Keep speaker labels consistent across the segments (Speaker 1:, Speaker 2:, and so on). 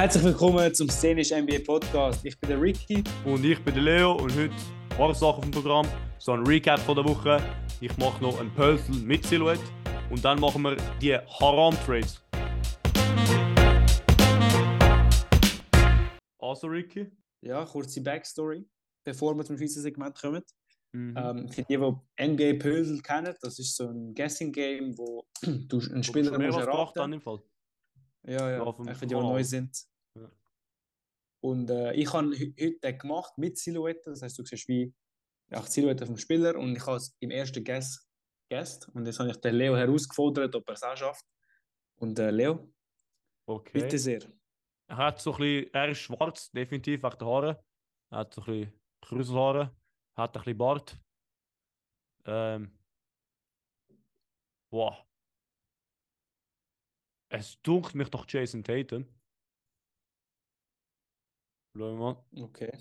Speaker 1: Herzlich willkommen zum Szenisch NBA Podcast. Ich bin der Ricky.
Speaker 2: Und ich bin der Leo und heute ein paar Sachen auf dem Programm. So ein Recap von der Woche. Ich mache noch ein Pölsel mit Silhouette. Und dann machen wir die Haram-Trades. Also, Ricky?
Speaker 1: Ja, kurze Backstory, bevor wir zum Schweizer Segment kommen.
Speaker 2: Mhm.
Speaker 1: Ähm, für die, die NBA Pösel kennen, das ist so ein Guessing-Game, wo du einen Spieler musst erraten
Speaker 2: dann im Fall.
Speaker 1: Ja, ja, auch für die, die neu sind. Und äh, ich habe heute den gemacht mit Silhouette. Das heißt, du siehst wie ja, die Silhouette vom Spieler und ich habe es im ersten Guess guessed. Und jetzt habe ich den Leo herausgefordert, ob er es auch schafft. Und äh, Leo,
Speaker 2: Okay.
Speaker 1: bitte sehr.
Speaker 2: Er hat so ein bisschen, er ist schwarz, definitiv, wegen der Haare. Er hat so ein bisschen Krüselhaare, hat ein bisschen Bart. Ähm. Wow. Es dunkelt mich doch Jason Tatum. Schau mal.
Speaker 1: Okay.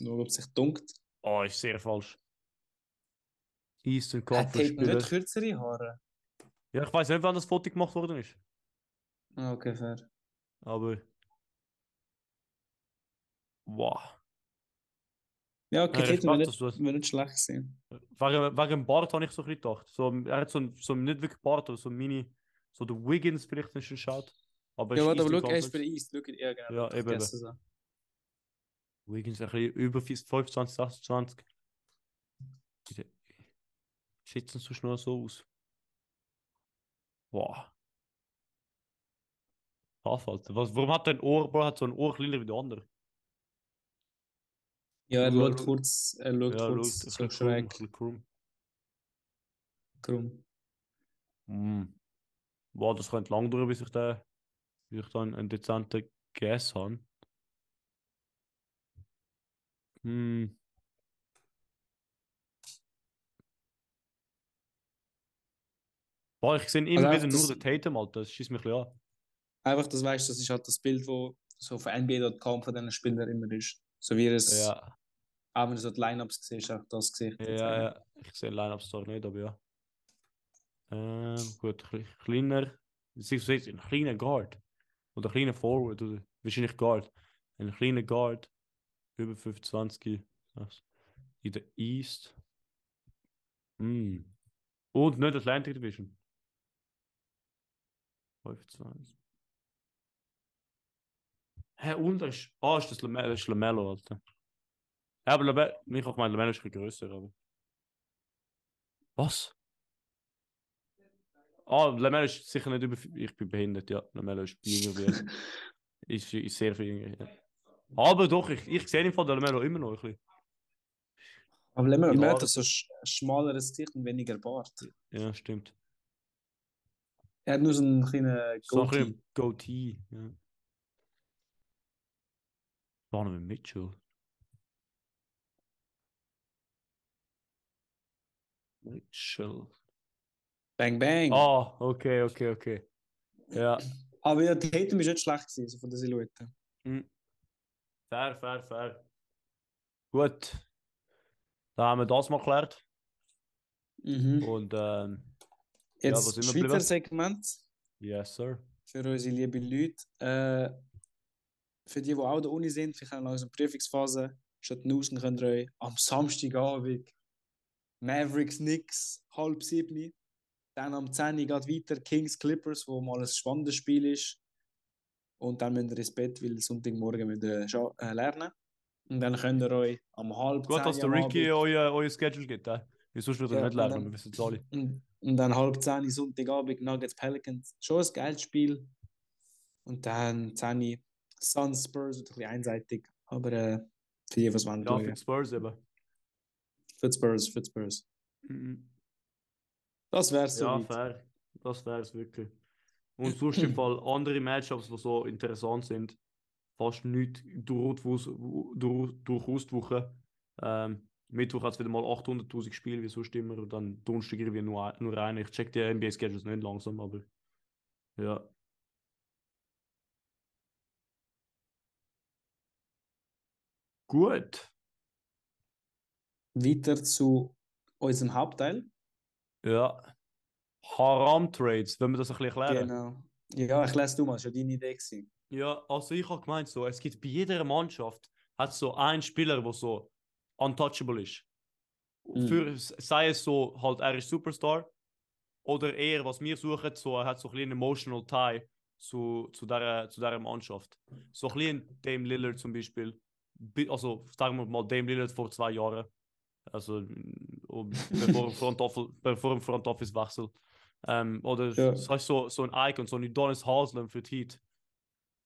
Speaker 1: Nur ob es sich dunkt.
Speaker 2: Oh, ist sehr falsch. Eastern
Speaker 1: Hat
Speaker 2: Conference
Speaker 1: Tatum
Speaker 2: Spieler.
Speaker 1: nicht kürzere Haare?
Speaker 2: Ja, ich weiß nicht, wann das Foto gemacht worden ist.
Speaker 1: Ah, Okay, fair.
Speaker 2: Aber. Wow.
Speaker 1: Ja, okay,
Speaker 2: dass du
Speaker 1: nicht, wär nicht schlecht sein.
Speaker 2: Wegen, wegen dem Bart habe ich so ein bisschen gedacht. So, er hat so, ein, so ein- nicht wirklich Bart, aber so ein Mini. So der Wiggins vielleicht nicht schon schaut. Aber
Speaker 1: Ja, warte, aber schau, er ist bei East. Schau, ja, genau.
Speaker 2: Ja,
Speaker 1: ich
Speaker 2: eben. Wiggins ein bisschen über 25, 26. Wie sieht es so schnell so aus? Wow. Krass, Alter. Was, warum hat er ein Ohr, Bro, hat so ein Ohr kleiner wie der andere?
Speaker 1: Ja, er schaut
Speaker 2: schau.
Speaker 1: kurz, er schaut
Speaker 2: Ja,
Speaker 1: kurz so
Speaker 2: krumm,
Speaker 1: schräg
Speaker 2: krumm.
Speaker 1: krumm.
Speaker 2: Mm. Wow, das könnte lang dauern, bis ich, den, bis ich dann einen dezenten Guess habe. Hm. Boah, ich sehe immer
Speaker 1: Also
Speaker 2: wieder nur den Tatum, Alter. Das schießt mich ein bisschen an.
Speaker 1: Einfach, das weißt das ist halt das Bild, wo so von NBA.com von diesen Spielern immer ist. So wie es,
Speaker 2: Ja,
Speaker 1: auch wenn du so die Lineups siehst, auch das Gesicht.
Speaker 2: ja,
Speaker 1: eigentlich.
Speaker 2: ja. Ich sehe Line-Ups zwar nicht, aber ja. Ähm, gut, kleiner. Siehst du, ein kleiner Guard. Oder ein kleiner Forward, oder wahrscheinlich Guard. Ein kleiner Guard. Über 25. Was? In der East. Hm. Und nicht Atlantic Division. 25. Hä, und er ist. Ah, ist das Lamello, das ist Lamello, Alter. Ja, aber Lamello, ich auch gemeint, Lamello ist ein bisschen grösser, aber. Was? Ah, Lamello ist sicher nicht über. Ich bin behindert, ja. Lamello ist jünger wie er. ist, ist sehr viel jünger. Ja. Aber doch, ich, ich sehe im Fall den Lamello immer noch ein bisschen.
Speaker 1: Aber
Speaker 2: Haare.
Speaker 1: dass so sch schmaleres Gesicht und weniger Bart.
Speaker 2: Ja, stimmt.
Speaker 1: Er hat nur so einen kleinen
Speaker 2: So ein
Speaker 1: Goatee.
Speaker 2: Goatee. Ja. Donovan Mitchell. Mitchell.
Speaker 1: Bang, bang.
Speaker 2: Ah, okay, okay, okay. Ja.
Speaker 1: Aber ja, Tatum ist nicht schlecht gewesen, so von der Silhouette.
Speaker 2: Hm. Fair, fair, fair. Gut. Da haben wir das mal geklärt.
Speaker 1: Mhm.
Speaker 2: Und ähm,
Speaker 1: Jetzt
Speaker 2: wir
Speaker 1: Schweizer
Speaker 2: geblieben?
Speaker 1: Segment
Speaker 2: yes, sir.
Speaker 1: für unsere lieben Leute. Äh, für die, die auch da Uni sind, vielleicht haben langsam Prüfungsphase, statt draußen könnt ihr euch am Samstagabend Mavericks Knicks halb sieben. Dann am 10 Uhr geht weiter Kings Clippers, wo mal ein spannendes Spiel ist. Und dann müsst ihr ins Bett, weil Sonntagmorgen müsst ihr äh, lernen. Und dann könnt ihr euch am halb
Speaker 2: Gut,
Speaker 1: 10
Speaker 2: dass der Ricky euer, euer Schedule gibt. Äh? Weil sonst würde
Speaker 1: Ja,
Speaker 2: nicht lernen,
Speaker 1: dann-
Speaker 2: wir wissen es alle.
Speaker 1: Und, und dann halb 10 Uhr Sonntagabend Nuggets Pelicans. Schon ein geiles Spiel. Und dann 10 Uhr Suns Spurs, ein bisschen einseitig. Aber äh, für die, was wollen,
Speaker 2: Ja, für die Spurs eben.
Speaker 1: für die Spurs, für die Spurs.
Speaker 2: Mhm.
Speaker 1: Das wär's so.
Speaker 2: Ja, fair. Das wäre es wirklich. Und sonst im Fall andere Matchups, die so interessant sind, fast nicht durch, durch, durchaus die Woche. Ähm, Mittwoch hat es wieder mal 800.000 Spiele, wie sonst immer. Und dann Donnerstag irgendwie nur, nur eine. Ich check die NBA-Schedules nicht langsam, aber ja. Gut.
Speaker 1: Weiter zu unserem Hauptteil.
Speaker 2: Ja. Haram-Trades, wenn wir das ein bisschen erklären.
Speaker 1: Genau. Ja, ich lese du mal, ja deine Idee. Gewesen.
Speaker 2: Ja, also ich habe gemeint, so, es gibt bei jeder Mannschaft hat so einen Spieler, der so untouchable ist.
Speaker 1: Mhm.
Speaker 2: Für, sei es so, halt, er ist Superstar, oder eher, was wir suchen, so, er hat so ein bisschen emotional tie zu, zu, der, zu dieser Mannschaft. So ein bisschen Dame Lillard zum Beispiel. Also, sagen wir mal, Dame Lillard vor zwei Jahren. Also, mm, bevor, im Front Office, bevor im Front Office Wechsel. Ähm, oder
Speaker 1: Ja.
Speaker 2: heißt so, so ein Icon, so ein Udonis Haslem für die Heat.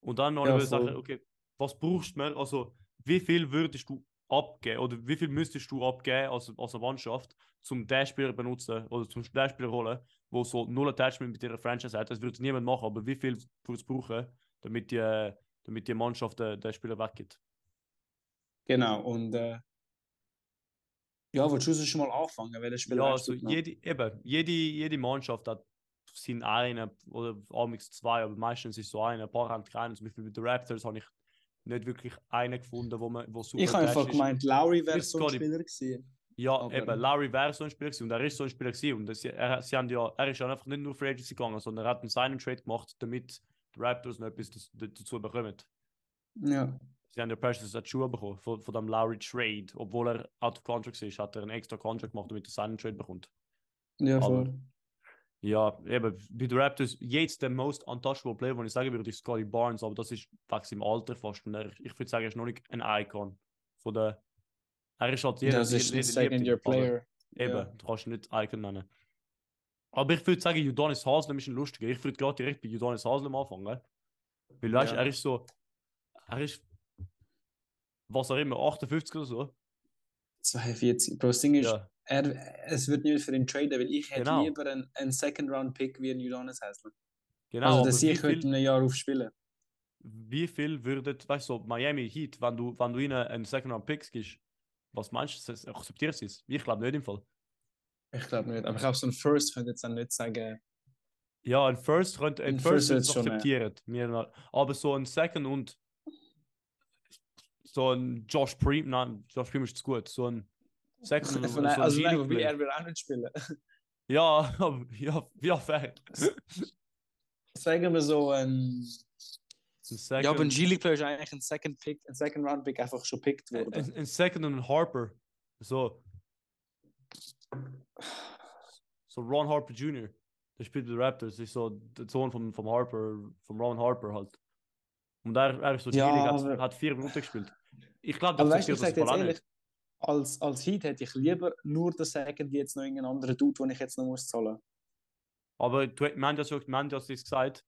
Speaker 2: Und dann noch
Speaker 1: Ja,
Speaker 2: eine Sache,
Speaker 1: voll.
Speaker 2: okay, was brauchst du mehr? Also, wie viel würdest du abgeben oder wie viel müsstest du abgeben als, als eine Mannschaft, zum den Spieler benutzen oder zum den Spieler holen, wo so null Attachment mit ihrer Franchise hat? Das würde niemand machen, aber wie viel würde es brauchen, damit die, damit die Mannschaft den, den Spieler weggeht?
Speaker 1: Genau, und äh, ja, willst du schon mal anfangen, welches Spiel
Speaker 2: Ja, also jede, eben, jede, jede Mannschaft hat sind eine oder amigs zwei, aber meistens ist so eine. Ein paar haben keinen. Zum Beispiel bei den Raptors habe ich nicht wirklich einen gefunden, wo, man, wo super
Speaker 1: Ich habe einfach
Speaker 2: ist.
Speaker 1: gemeint, Lowry wäre so ein Spieler gewesen.
Speaker 2: Ja,
Speaker 1: Aber-
Speaker 2: eben, Larry wäre so ein Spieler gewesen und er ist so ein Spieler gewesen. Und das, er, sie haben ja, er ist ja einfach nicht nur Free Agency gegangen, sondern er hat einen Sign Trade gemacht, damit die Raptors noch etwas dazu bekommen.
Speaker 1: Ja,
Speaker 2: Sie haben ja Precious Achua bekommen von, von dem Lowry Trade. Obwohl er out of contract ist, hat er einen extra Contract gemacht, damit er seinen Trade bekommt.
Speaker 1: ja,
Speaker 2: Aber-
Speaker 1: voll.
Speaker 2: Ja, eben, bei den Raptors, jetzt der most untouchable Player, den ich sagen würde, ist Scotty Barnes, aber das ist wegen im Alter fast. Und er, ich würde sagen, er ist noch nicht ein Icon. Von der, er ist halt jeder,
Speaker 1: das ist ein
Speaker 2: jeder liebt
Speaker 1: Second
Speaker 2: ihn,
Speaker 1: Year
Speaker 2: aber-
Speaker 1: Player.
Speaker 2: Eben,
Speaker 1: Ja.
Speaker 2: du kannst nicht Icon nennen. Aber ich würde sagen, Udonis Haslem ist ein lustiger. Ich würde gerade direkt bei Udonis Haslem anfangen. Weil, weißt du,
Speaker 1: Ja.
Speaker 2: er ist so. Er ist. Was auch immer, 58 oder so.
Speaker 1: 42. Bro, das Ding ist,
Speaker 2: Ja,
Speaker 1: er, es wird nicht für ihn traden, weil ich hätte
Speaker 2: Genau.
Speaker 1: lieber einen, einen Second-Round-Pick wie ein Udonis Haslem.
Speaker 2: genau.
Speaker 1: also, dass ich heute
Speaker 2: viel,
Speaker 1: in einem Jahr aufspielen.
Speaker 2: wie viel würdet, weißt du, Miami Heat, wenn du, wenn du ihnen einen Second Round Picks gibst, was meinst du, das akzeptiert sie es? Ich glaube nicht im Fall.
Speaker 1: Ich glaube nicht. Aber ich glaube, so ein First könnte jetzt dann nicht sagen.
Speaker 2: Ja, ein First könnte ein
Speaker 1: Ein
Speaker 2: First,
Speaker 1: First schon, ja.
Speaker 2: akzeptiert. Noch- aber so ein Second und so ein Josh Preem, nein, Josh Preem ist zu gut. So ein Second und so
Speaker 1: Von,
Speaker 2: ein
Speaker 1: also, nein,
Speaker 2: Player.
Speaker 1: er will auch nicht spielen.
Speaker 2: Ja, ja, ja, fair.
Speaker 1: Sagen wir so ein.
Speaker 2: Second,
Speaker 1: Ja, aber ein G-League-Player ist eigentlich ein Second-Pick, ein Second-Round-Pick einfach schon picked
Speaker 2: ein,
Speaker 1: worden.
Speaker 2: ein, ein Second und ein Harper. So. So Ron Harper Jr. Der spielt bei den Raptors. Das ist so der Sohn vom, vom Harper, vom Ron Harper halt. Und er, er ist so
Speaker 1: Ja,
Speaker 2: G-League, hat,
Speaker 1: aber-
Speaker 2: hat vier Minuten gespielt. Ich glaube, das
Speaker 1: ich sage
Speaker 2: das auch nicht.
Speaker 1: als, als Heat hätte ich lieber nur den Second wie jetzt noch irgendeinen anderen Dude, den ich jetzt noch muss zahlen.
Speaker 2: Aber du, wir haben ja so, wir haben ja das gesagt,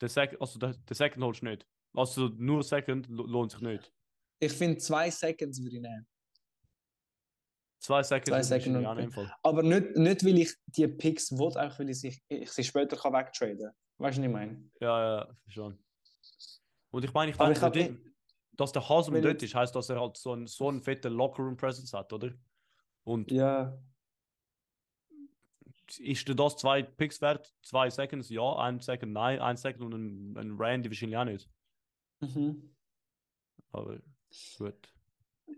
Speaker 2: der, Sec, also der, der Second holst du nicht. Also nur Second lo- lohnt sich nicht.
Speaker 1: Ich finde, zwei Seconds würde ich nehmen.
Speaker 2: Zwei Second
Speaker 1: Zwei
Speaker 2: ist
Speaker 1: Second
Speaker 2: auch nicht im Fall.
Speaker 1: Aber nicht, nicht weil ich die Picks will, einfach weil ich sie, ich sie später kann wegtraden kann. Weißt du, was ich meine?
Speaker 2: Ja, ja, schon. Und ich meine, ich denke,
Speaker 1: ich
Speaker 2: dort- dass der
Speaker 1: Wenn
Speaker 2: dort ist, heißt, dass er halt so einen so einen fetten Lockerroom-Presence hat, oder? Und
Speaker 1: Ja.
Speaker 2: ist dir das zwei Picks wert? Zwei Seconds, ja, ein Second, nein, ein Second und ein, ein Randy wahrscheinlich auch nicht.
Speaker 1: Mhm.
Speaker 2: Aber gut.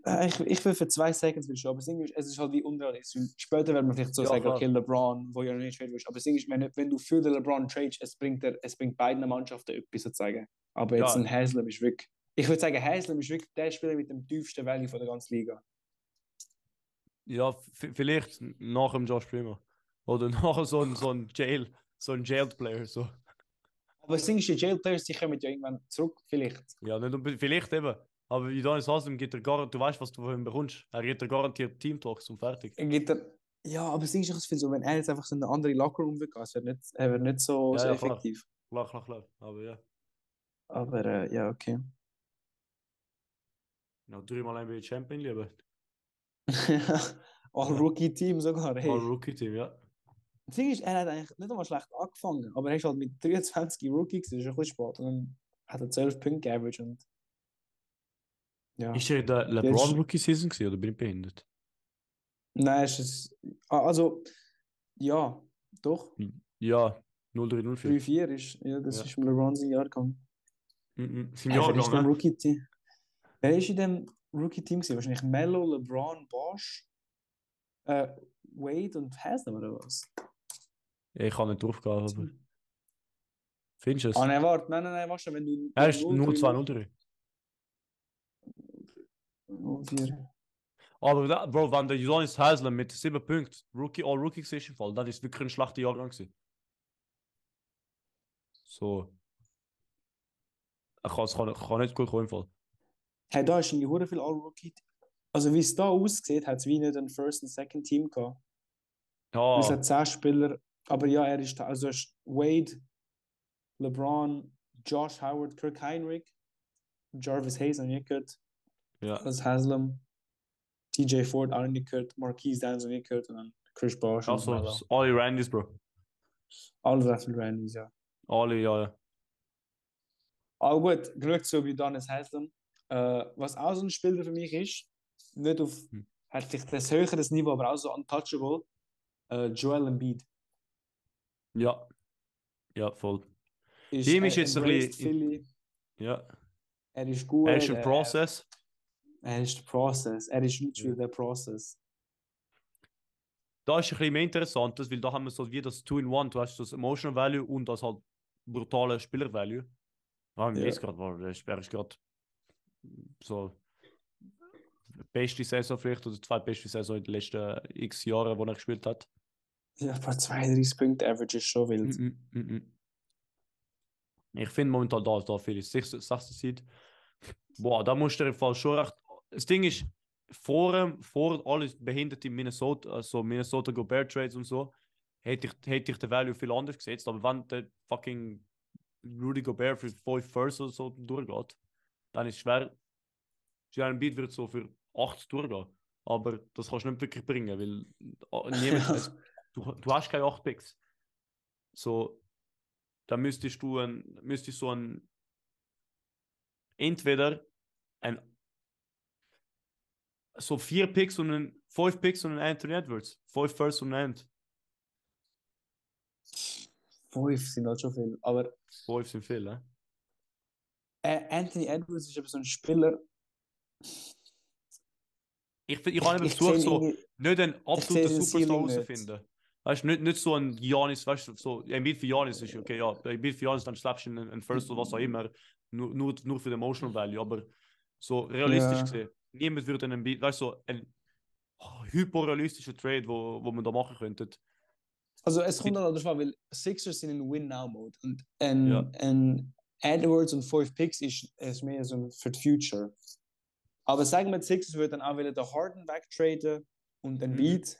Speaker 1: Äh, Ich, ich will für zwei Seconds will schon, aber das Ding ist, es ist halt wie unrealistisch. Später wird man vielleicht so
Speaker 2: Ja,
Speaker 1: sagen,
Speaker 2: klar.
Speaker 1: okay, LeBron, wo ja noch nicht traden willst. Aber das Ding ist, wenn, wenn du für den LeBron tradest, es bringt, er, es bringt beiden Mannschaften etwas sozusagen. Aber jetzt
Speaker 2: Ja.
Speaker 1: ein Haslam ist wirklich, ich würde sagen, Haslam ist wirklich der Spieler mit dem tiefsten Value von der ganzen Liga.
Speaker 2: Ja, vielleicht nach dem Josh Primo. Oder nachher so ein, so ein Jail, so ein Jailed Player. So.
Speaker 1: Aber das Ding ist, die Jail Players, die kommen ja irgendwann zurück, vielleicht.
Speaker 2: Ja, nicht vielleicht eben. Aber Udonis Haslem gibt er gar du weißt, was du von ihm bekommst. Er gibt dir garantiert Team Talks und fertig.
Speaker 1: Er geht er, ja, aber das Ding ist, ich finde so, wenn er jetzt einfach so in eine andere Lockerroom gehen, es wird nicht, er wird nicht so,
Speaker 2: Ja,
Speaker 1: so
Speaker 2: ja, klar.
Speaker 1: effektiv.
Speaker 2: Klar, klar, klar. Aber ja.
Speaker 1: Aber äh, ja, okay.
Speaker 2: Noch dreimal NBA Champion lieber.
Speaker 1: All-Rookie-Team sogar. Hey.
Speaker 2: All Rookie-Team, ja.
Speaker 1: Das Ding ist, er hat eigentlich nicht einmal schlecht angefangen, aber er ist halt mit 23 Rookie, das ist ein bisschen spät. Und dann hat er 12 Punkte average und. Ja.
Speaker 2: Ist er in der
Speaker 1: Jetzt-
Speaker 2: LeBron Rookie Season gewesen, oder bin ich behindert?
Speaker 1: Nein, es ist. ah, Also, ja, doch.
Speaker 2: Ja, 0304.
Speaker 1: 3-4 ist. Ja, das
Speaker 2: Ja.
Speaker 1: ist mit LeBron sein Jahrgang.
Speaker 2: Mhm. Sein
Speaker 1: Hey, wer im
Speaker 2: ne?
Speaker 1: Rookie-Team? Wer ist in dem Rookie-Team? Wahrscheinlich Melo, LeBron, Bosch, äh, Wade und Haslam oder was?
Speaker 2: Ich kann nicht draufgehen, aber. Findest du es?
Speaker 1: Ah, nein, warte, nein, nein, nein, warte, wenn du.
Speaker 2: er ist
Speaker 1: 0-3
Speaker 2: nur 2-0-3.
Speaker 1: 0-4.
Speaker 2: Aber da, Bro, wenn der Johannes Haslam mit 7 Punkten Rookie, All Rookie Fall, dann ist wirklich ein schlechter Jahrgang gewesen. So. Ich kann, ich kann, ich kann nicht gut kommen.
Speaker 1: Hey, da ist irgendwie hure viel All-Rookie. Also, wie es da aussieht, hat es wie nicht ein First- und Second-Team gehabt.
Speaker 2: Ja,
Speaker 1: Es hat 10 Spieler. Aber ja, er ist da. Also, es ist Wade, LeBron, Josh Howard, Kirk Heinrich, Jarvis Hayes, habe ich gehört.
Speaker 2: ja.
Speaker 1: Alice Haslam, TJ Ford, auch nicht gehört. Marquise Downs, habe ich gehört. Und dann Chris und
Speaker 2: Also, alle Randys, Bro.
Speaker 1: Alle Raffel Randys, ja.
Speaker 2: Alle, ja, ja.
Speaker 1: Aber gut, Glück zu Udonis Haslam. Äh, was auch so ein Spieler für mich ist, nicht auf
Speaker 2: Hm.
Speaker 1: das höheres Niveau, aber auch so untouchable, äh, Joel Embiid.
Speaker 2: Ja. Ja, voll.
Speaker 1: Ist,
Speaker 2: Ihm ist
Speaker 1: er
Speaker 2: jetzt ein bisschen- Ja.
Speaker 1: er ist gut.
Speaker 2: Er ist im
Speaker 1: er-
Speaker 2: Prozess.
Speaker 1: Er ist der Prozess. Er ist literally der Prozess.
Speaker 2: Da ist ein bisschen mehr interessant, weil da haben wir so wie das Two-in-One. Du hast das Emotional Value und das halt brutale Spieler-Value. Ja, im
Speaker 1: Ja.
Speaker 2: jetzt gerade war er ist, er ist gerade so beste Saison vielleicht oder zweitbeste Saison in den letzten x Jahren, wo er gespielt hat.
Speaker 1: Ja, paar 32 Punkte Average ist schon wild.
Speaker 2: Mm, mm, mm, mm. Ich finde momentan da, da viel ist. Sechste, sechste Seed. Boah, da musst du im Fall schon recht. Das Ding ist, vor, vor alles behindert in Minnesota, also Minnesota Gobert Trades und so, hätte ich, hätte ich den Value viel anders gesetzt. Aber wenn der fucking Rudy Gobert für 5 First oder so durchgeht, dann ist es schwer. Jalen Beat wird so für 8 durchgehen. Aber das kannst du nicht wirklich bringen, weil äh, niemand, es, du, du hast keine 8 Picks. So, da müsstest du ein, müsstest so ein entweder ein so vier Picks und ein fünf Picks und ein Anthony Edwards. Fünf First und ein End.
Speaker 1: Fünf sind halt schon viel. Aber
Speaker 2: Fünf sind viel, ne?
Speaker 1: äh, Anthony Edwards ist eben so ein Spieler.
Speaker 2: Ich, ich habe versucht, so nicht einen absoluten Superstar herauszufinden. Weißt du, nicht, nicht so ein Giannis, weißt du, so ein Beat für Giannis ist okay, ja, ein Beat für Giannis, dann schleppst du einen, einen First oder was auch immer, nur, nur, nur für den Emotional Value, aber so realistisch
Speaker 1: Ja.
Speaker 2: gesehen, niemand würde einen Beat, weißt du, so ein oh, hyperrealistischer Trade, wo, wo man da machen könnte.
Speaker 1: Also es kommt dann darauf an, weil Sixers sind in Win-Now-Mode. Und ein,
Speaker 2: Ja.
Speaker 1: ein Edwards und 5 Picks ist, ist mehr so für die Future. Aber sagen wir, Sixers würden dann auch wieder den Harden wegtraden und den
Speaker 2: Mhm.
Speaker 1: Beat,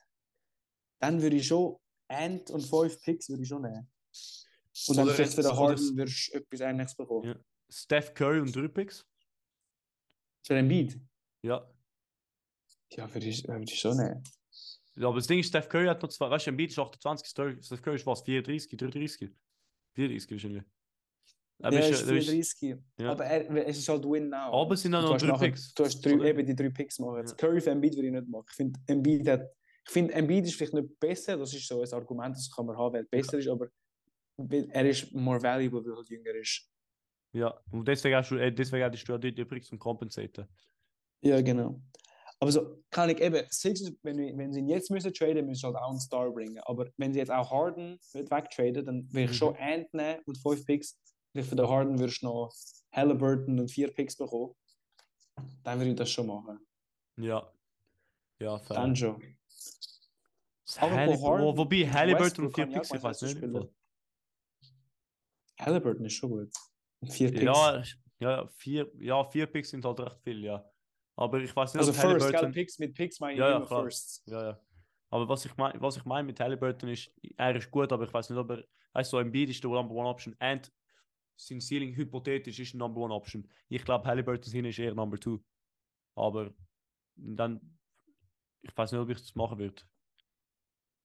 Speaker 1: dann würde ich schon Ant und 5 Picks würde ich schon nehmen. Und dann vielleicht für den Harden würdest du etwas Ähnliches bekommen.
Speaker 2: Ja. Steph Curry und drei Picks?
Speaker 1: Für den Beat?
Speaker 2: Ja.
Speaker 1: Ja, würde ich, würde ich schon nehmen.
Speaker 2: Ja. Aber das Ding ist, Steph Curry hat noch zwei, weißt du, Beat ist 28, Steph Curry ist was, 34, 33? 34 wahrscheinlich. Aber
Speaker 1: Ja,
Speaker 2: ist,
Speaker 1: ist
Speaker 2: äh, ist,
Speaker 1: 34.
Speaker 2: ja.
Speaker 1: Aber er, es ist halt Win-Now.
Speaker 2: Aber es sind dann
Speaker 1: Du
Speaker 2: noch
Speaker 1: hast
Speaker 2: drei
Speaker 1: nachher-
Speaker 2: Picks,
Speaker 1: Du hast drei,
Speaker 2: oder?
Speaker 1: eben die drei Picks machen.
Speaker 2: Ja.
Speaker 1: Curry für Embiid würde ich nicht machen. Ich finde, Embiid hat, ich finde, Embiid ist vielleicht nicht besser. Das ist so ein Argument, das kann man haben, weil er besser ist, aber er ist more valuable, weil er halt jünger ist.
Speaker 2: ja, und deswegen hast du, äh, deswegen hättest du ja die übrigens zum Kompensieren.
Speaker 1: Ja, genau. Aber so kann ich eben, Sixers, wenn, wenn sie ihn jetzt müssen traden, müssen sie halt auch einen Star bringen. Aber wenn sie jetzt auch Harden nicht wegtraden, dann will ich
Speaker 2: Mhm.
Speaker 1: schon Ant nehmen und fünf Picks. Vielleicht für den Harden würdest du noch Halliburton und vier Picks bekommen. Dann würde ich das schon machen.
Speaker 2: Ja. Ja, fair.
Speaker 1: Dann schon. Aber
Speaker 2: Hallib
Speaker 1: wo Harden
Speaker 2: wobei
Speaker 1: und
Speaker 2: Halliburton und vier
Speaker 1: kann ich auch
Speaker 2: Picks, ich weiß nicht.
Speaker 1: Halliburton ist schon gut. Und Vier Picks.
Speaker 2: Ja, ja, vier, ja, vier Picks sind halt recht viel, ja. Aber ich weiß nicht,
Speaker 1: also
Speaker 2: ob
Speaker 1: First?
Speaker 2: Halliburton.
Speaker 1: Picks mit Picks meine ich
Speaker 2: Ja, ja,
Speaker 1: immer
Speaker 2: klar.
Speaker 1: Firsts.
Speaker 2: Ja, ja. Aber was ich meine, was ich meine mit Halliburton ist, er ist gut, aber ich weiß nicht, ob er, weißt du, so Embiid ist der Number One Option and sein Ceiling hypothetisch ist Number One Option. Ich glaube, Halliburton hin ist eher Number Two. Aber dann, ich weiß nicht, ob ich das machen würde.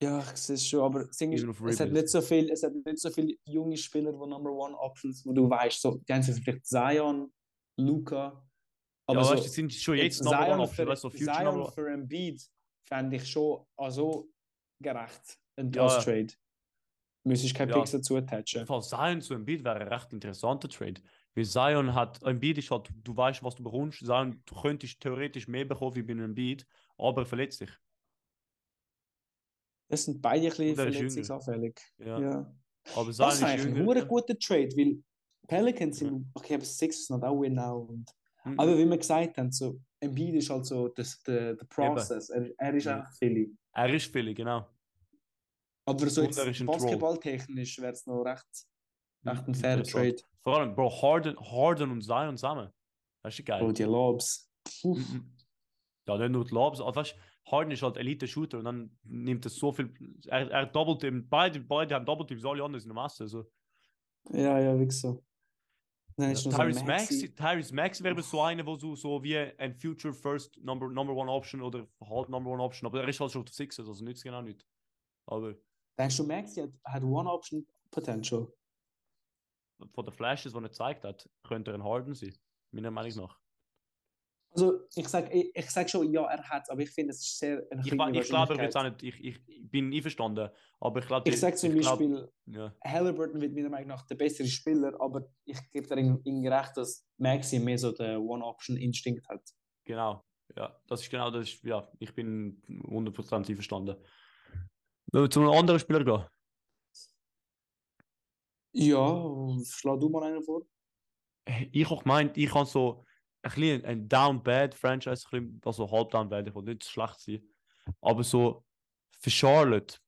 Speaker 1: Ja, ich sehe es schon, aber das Ding ist, es hat nicht so viel, es hat nicht so viele junge Spieler, die Number One Options, wo du weißt, so, die haben vielleicht Zion, Luca. Aber
Speaker 2: ja,
Speaker 1: so,
Speaker 2: weißt, die sind schon jetzt One
Speaker 1: Zion
Speaker 2: Option,
Speaker 1: für,
Speaker 2: weißt so Future
Speaker 1: Zion
Speaker 2: One.
Speaker 1: für Embiid fände ich schon also gerecht. Ein
Speaker 2: Ja.
Speaker 1: Trade. Müsstest keine
Speaker 2: Ja.
Speaker 1: Picks dazu attachen.
Speaker 2: Fall Zion zu Embiid wäre ein recht interessanter Trade. Weil Zion hat, Embiid ist halt, du weißt, was du bekommst. Zion, du könntest theoretisch mehr bekommen wie bei einem Embiid, aber er verletzt sich.
Speaker 1: Das sind beide ein bisschen
Speaker 2: er ist
Speaker 1: verletzungsanfällig.
Speaker 2: Ja.
Speaker 1: Ja.
Speaker 2: Aber
Speaker 1: Das
Speaker 2: Zion
Speaker 1: ist
Speaker 2: ist
Speaker 1: eigentlich ein guter Trade, weil Pelicans sind, okay, aber Sixers sind auch now. Und,
Speaker 2: Mhm.
Speaker 1: aber wie wir gesagt haben, so, Embiid ist halt so das, der, der Process. Er, er ist
Speaker 2: Ja.
Speaker 1: einfach Philly.
Speaker 2: Er ist Philly, genau.
Speaker 1: Aber so jetzt
Speaker 2: er
Speaker 1: basketballtechnisch wäre es noch recht, recht ein fairer. Trade.
Speaker 2: Vor allem, Bro, Harden, Harden und Zion zusammen. Das ist geil.
Speaker 1: Oh, die Lobs. Puh.
Speaker 2: Mhm. Ja, nicht nur die Lobs. Also, weißt, Harden ist halt Elite-Shooter und dann nimmt es so viel. Er, er doppelt im. Beide, beide haben Doppelteams, alle anderen sind in der Masse. Also.
Speaker 1: Ja, ja, wie so. Noch so
Speaker 2: Tyrese
Speaker 1: Maxi.
Speaker 2: Tyrese Maxi wäre so einer, wo so, so wie ein Future First Number, number One Option oder halt Number One Option, aber er ist halt schon auf Sixers, also nützt genau nicht. Aber
Speaker 1: Denkst du, Maxi hat, hat One-Option Potential?
Speaker 2: von den Flashes, die er gezeigt hat, könnte er ein Harden sein. Meiner Meinung nach.
Speaker 1: Also, ich sag, ich, ich sag schon, ja, er hat aber ich finde, es ist sehr eine
Speaker 2: Ich, ich glaube, auch nicht. Ich, ich, ich bin einverstanden, aber ich glaube.
Speaker 1: Ich sag zum
Speaker 2: ich
Speaker 1: Beispiel,
Speaker 2: ja,
Speaker 1: Halliburton wird meiner Meinung nach der bessere Spieler, aber ich gebe ihm ihm recht, dass Maxi mehr so den One-Option-Instinkt hat.
Speaker 2: genau. Ja, das ist genau das. Ist, ja, ich bin 100% einverstanden. Wenn wir zu einem anderen Spieler gehen.
Speaker 1: Ja, schlag du mal einen vor.
Speaker 2: ich habe gemeint, ich habe so ein bisschen ein Down-Bad-Franchise, also halb Down-Bad, ich will nicht schlecht sein. Aber so für Charlotte,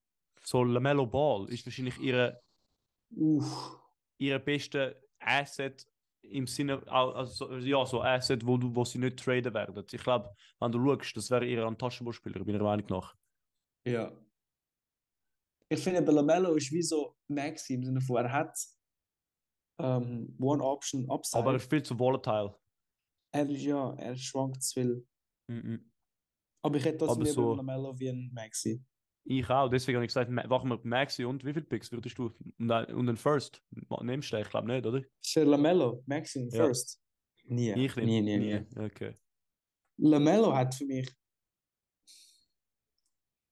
Speaker 2: so LaMelo Ball ist wahrscheinlich ihre,
Speaker 1: Uff.
Speaker 2: ihre beste Asset im Sinne, also, ja, so Asset, wo, du, wo sie nicht traden werden. Ich glaube, wenn du schaust, das wäre ihr Untouchable-Spieler, meiner Meinung nach.
Speaker 1: Ja. Ich finde, bei LaMelo ist wie so Maxi im Sinne von, er hat ähm, One-Option Upside.
Speaker 2: Aber er ist viel zu volatile.
Speaker 1: Er ist ja, er schwankt zu viel.
Speaker 2: Mhm.
Speaker 1: Aber ich hätte trotzdem lieber
Speaker 2: so-
Speaker 1: LaMelo wie ein Maxi.
Speaker 2: Ich auch, deswegen habe ich gesagt, ma- machen wir Maxi und wie viele Picks würdest du? Und, ein- und den First? Nimmst du? Ich glaube nicht, oder?
Speaker 1: Für LaMelo, Maxi in
Speaker 2: Ja.
Speaker 1: First. Nie.
Speaker 2: Ich
Speaker 1: nie,
Speaker 2: nehme.
Speaker 1: nie, nie.
Speaker 2: Okay.
Speaker 1: LaMelo hat für mich.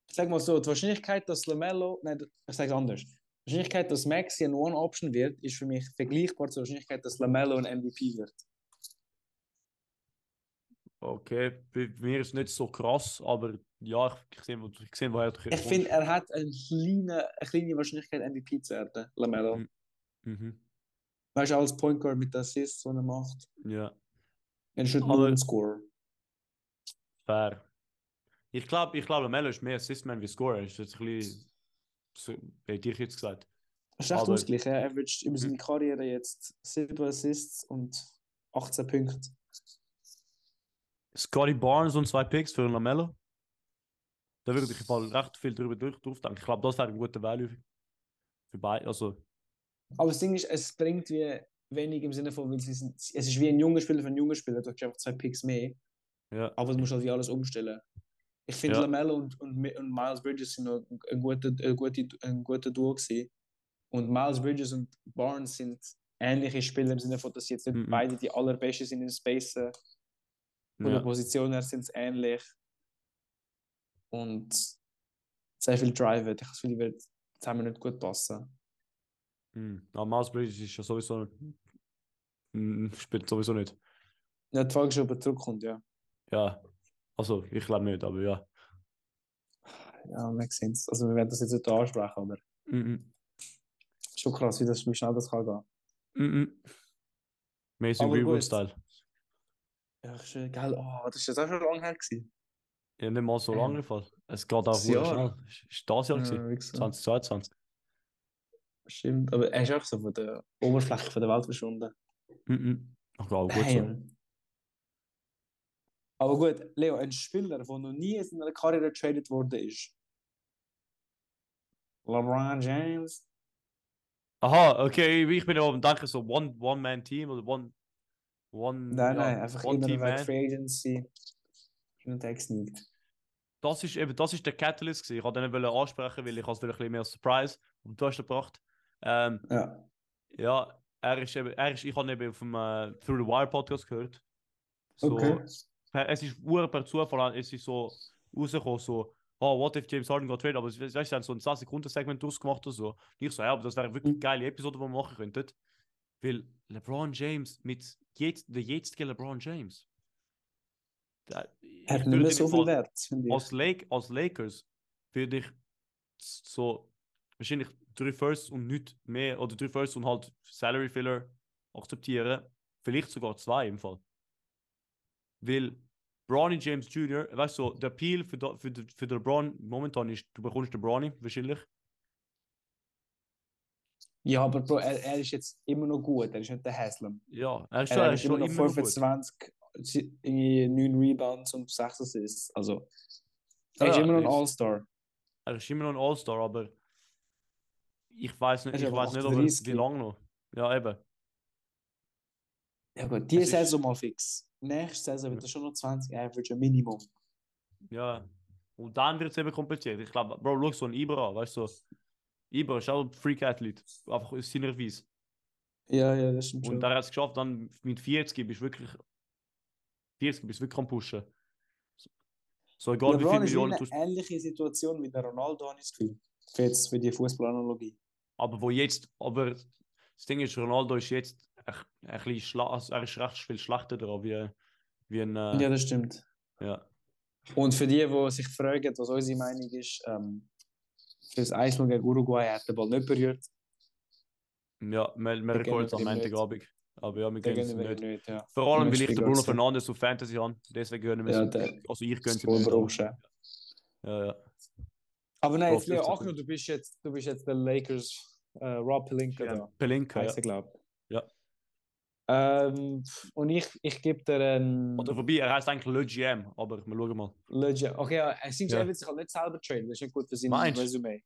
Speaker 1: Ich sag mal so, die Wahrscheinlichkeit, dass LaMelo. Nein, ich sage anders. Die Wahrscheinlichkeit, dass Maxi ein One-Option wird, ist für mich vergleichbar zur Wahrscheinlichkeit, dass LaMelo ein MVP wird.
Speaker 2: Okay, bei mir ist es nicht so krass, aber ja, ich, ich sehe, ich sehe, woher du
Speaker 1: Ich finde, er hat eine kleine, eine kleine Wahrscheinlichkeit, MVP zu werden, LaMelo.
Speaker 2: Mhm. Mhm.
Speaker 1: Weißt du, als Point Guard mit Assists, die er macht.
Speaker 2: Ja,
Speaker 1: Er ist nicht nur ein Scorer.
Speaker 2: fair. Ich glaube, ich glaube, Melo ist mehr Assistman wie Scorer. Ist jetzt ein bisschen. So, hätte ich jetzt gesagt.
Speaker 1: Das ist echt
Speaker 2: Aber-
Speaker 1: Ausgleich. Er averaged über seine. Karriere jetzt 7 Assists und 18 Punkte.
Speaker 2: Scotty Barnes und zwei Picks für Lamello. Da würde ich im Fall recht viel drüber durch, drauf denken. Ich glaube, das wäre ein guter Value für beide. Also,
Speaker 1: Aber das Ding ist, es bringt wie wenig im Sinne von, weil sie sind, es ist wie ein junger Spieler für einen jungen Spieler, du hast einfach zwei Picks mehr,
Speaker 2: ja.
Speaker 1: aber du musst halt wie alles umstellen. Ich finde,
Speaker 2: Ja.
Speaker 1: LaMelo und, und, und Miles Bridges sind noch ein guter, ein guter, ein guter Duo gewesen. Und Miles Bridges und Barnes sind ähnliche Spieler im Sinne von, dass sie jetzt nicht
Speaker 2: Mhm.
Speaker 1: beide die allerbesten sind in Space. Von der
Speaker 2: ja.
Speaker 1: Position her sind sie ähnlich. Und sehr viel Drive. Ich habe das Gefühl, die wird zusammen nicht gut passen.
Speaker 2: Hm. Aber Miles Bridges ist ja sowieso. Spielt sowieso nicht.
Speaker 1: Ja, die Frage ist, ob er zurückkommt, ja.
Speaker 2: Ja. Also, ich glaube nicht, aber ja.
Speaker 1: Ja, makes sense. Also wir werden das jetzt nicht ansprechen, aber
Speaker 2: Mhm.
Speaker 1: schon krass, wie, das, wie schnell das kann gehen.
Speaker 2: Mhm.
Speaker 1: Gut.
Speaker 2: Greenwood-Style.
Speaker 1: Ja, äh, geil. Oh, das ist jetzt auch schon lange her gewesen.
Speaker 2: Ja, nicht mal so
Speaker 1: Ähm,
Speaker 2: lange Fall. Es geht auch sehr schnell. Ist- das Jahr gewesen?
Speaker 1: Ja, gesagt.
Speaker 2: 2022.
Speaker 1: Stimmt, aber er ist auch so von der Oberfläche von der Welt verschwunden.
Speaker 2: Mhm. Ach, ja, gut so.
Speaker 1: Damn. Aber gut, Leo, ein Spieler, der noch nie in seiner Karriere getradet worden ist. LeBron James.
Speaker 2: Aha, okay, ich bin ja am denken, so One- One-Man-Team oder One. One
Speaker 1: Nein,
Speaker 2: ja,
Speaker 1: nein, einfach immer weg Free Agency. Hin und her gesneakt.
Speaker 2: Das ist eben, das ist der Catalyst gewesen. Ich wollte den nicht ansprechen, weil ich es ein bisschen mehr als Surprise und du hast gebracht. Ähm,
Speaker 1: Ja.
Speaker 2: ja, er ist eben, er ist, ich habe ihn eben auf dem äh, Through the Wire Podcast gehört. So,
Speaker 1: Okay.
Speaker 2: Es ist nur per Zufall, es ist so rausgekommen, so, oh, what if James Harden got traded? Aber weißt du, so ein 10 Sekunden Segment durchgemacht oder so. Und ich so, ja, aber das wäre wirklich eine
Speaker 1: Mhm.
Speaker 2: geile Episode, die wir machen könnten. Weil LeBron James mit jetzt, der jetzige LeBron James. Ich
Speaker 1: Er
Speaker 2: ihn
Speaker 1: so viel Wert, finde ich.
Speaker 2: als, Lake, als Lakers würde ich so wahrscheinlich drei Firsts und nicht mehr, oder drei Firsts und halt Salary Filler akzeptieren. Vielleicht sogar zwei im Fall. Weil Bronny James Jr., weißt du, der Appeal für, da- für, für den LeBron momentan ist, du bekommst den Bronny wahrscheinlich.
Speaker 1: Ja, aber Bro, er, er ist jetzt immer noch gut. Er ist nicht der Haslam.
Speaker 2: Ja, er ist,
Speaker 1: Er,
Speaker 2: schon, er ist schon
Speaker 1: noch
Speaker 2: immer noch gut.
Speaker 1: 25, sie- irgendwie 9 Rebounds und 6 Assists. Also,
Speaker 2: Ja,
Speaker 1: er ist immer noch ein All-Star.
Speaker 2: Er ist immer noch ein All-Star, aber ich weiß nicht, ich weiß nicht, ob er,
Speaker 1: 38.
Speaker 2: wie lange noch. Ja, eben.
Speaker 1: Ja gut, diese
Speaker 2: ist-
Speaker 1: Saison mal fix. Nächste Saison wird er schon noch 20 Average, ein Minimum.
Speaker 2: Ja. Und dann wird es eben kompliziert. Ich glaube, Bro, schau so ein Ibra weißt du, so. Ibra ist auch ein Freak-Athlet, einfach aus seiner Weise.
Speaker 1: Ja, ja, das stimmt
Speaker 2: Und
Speaker 1: schon.
Speaker 2: der hat es geschafft, dann mit 40 bist du wirklich 40 bist du wirklich am Pushen. So, egal wie viele
Speaker 1: LeBron ist wie
Speaker 2: Millionen
Speaker 1: eine
Speaker 2: du
Speaker 1: ähnliche Situation wie der Ronaldo, habe ich das Gefühl. Für, jetzt, für die Fußballanalogie.
Speaker 2: Aber wo jetzt, aber das Ding ist, Ronaldo ist jetzt ein, ein bisschen schla also er ist recht viel schlechter dran wie, wie ein. Äh,
Speaker 1: Ja, das stimmt.
Speaker 2: ja.
Speaker 1: Und für die, die sich fragen, was unsere Meinung ist, ähm, für das 1 gegen Uruguay hat der Ball nicht berührt.
Speaker 2: Ja, wir, wir recorden es am. Montagabend. Aber ja, wir
Speaker 1: Den
Speaker 2: gönnen es nicht.
Speaker 1: nicht. Ja.
Speaker 2: Vor allem, weil ich den Bruno. Fernandes auf Fantasy habe. Deswegen gönnen wir es. Also ich gönne es nicht. Ja, ja.
Speaker 1: Aber nein, jetzt Leo
Speaker 2: 15
Speaker 1: Agnew, du bist jetzt, du bist jetzt der Lakers äh, Rob Pelinka
Speaker 2: ja.
Speaker 1: da.
Speaker 2: Pelinka,
Speaker 1: Heißt
Speaker 2: ja.
Speaker 1: er, glaub.
Speaker 2: Ja.
Speaker 1: Ähm, und ich, ich gebe dir einen.
Speaker 2: Oder vorbei, er heißt eigentlich Le GM, aber wir schauen mal.
Speaker 1: Legend. Okay, ja, er, singt,
Speaker 2: Ja.
Speaker 1: er wird sich halt nicht selber traden. Das ist nicht gut für sein
Speaker 2: Meinst?
Speaker 1: Resümee.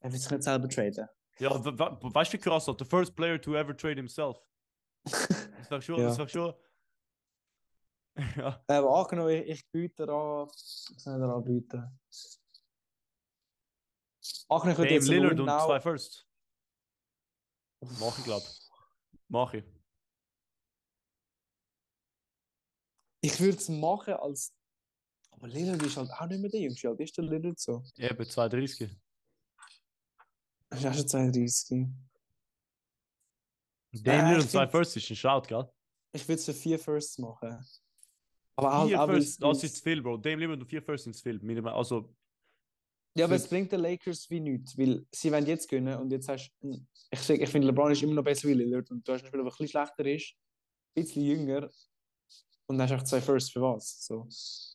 Speaker 1: Er wird sich nicht selber traden.
Speaker 2: Ja, we- we- weißt du, wie krass das? The first player to ever trade himself. Das wäre schon,
Speaker 1: Ja.
Speaker 2: das wäre schon. ja.
Speaker 1: Aber angenommen, ich, ich biete an. Was soll ich anbieten? Angenommen, ich würde jetzt
Speaker 2: Lillard und zwei First. Mach ich, glaub. Mach ich.
Speaker 1: Ich würde es machen als. Aber Lillard ist halt auch nicht mehr der Jüngste. Wie alt ist der Lillard so?
Speaker 2: Eben 230.
Speaker 1: Er ist auch schon 32.
Speaker 2: Dame
Speaker 1: Ja,
Speaker 2: Lillard
Speaker 1: ich
Speaker 2: und zwei
Speaker 1: find-
Speaker 2: First ist ein Shout, gell?
Speaker 1: Ich würde es für vier Firsts machen. Aber halt
Speaker 2: Vier
Speaker 1: auch,
Speaker 2: First,
Speaker 1: weil's-
Speaker 2: das ist zu viel, Bro. Dame Lillard und vier First sind zu viel. Dem- Also,
Speaker 1: Ja, aber es bringt den Lakers wie nichts, weil sie wollen jetzt gewinnen und jetzt hast du. Ich, ich finde, LeBron ist immer noch besser wie Lillard und du hast einen Spieler, der ein bisschen schlechter ist, ein bisschen jünger und dann hast du echt zwei Firsts für was. So.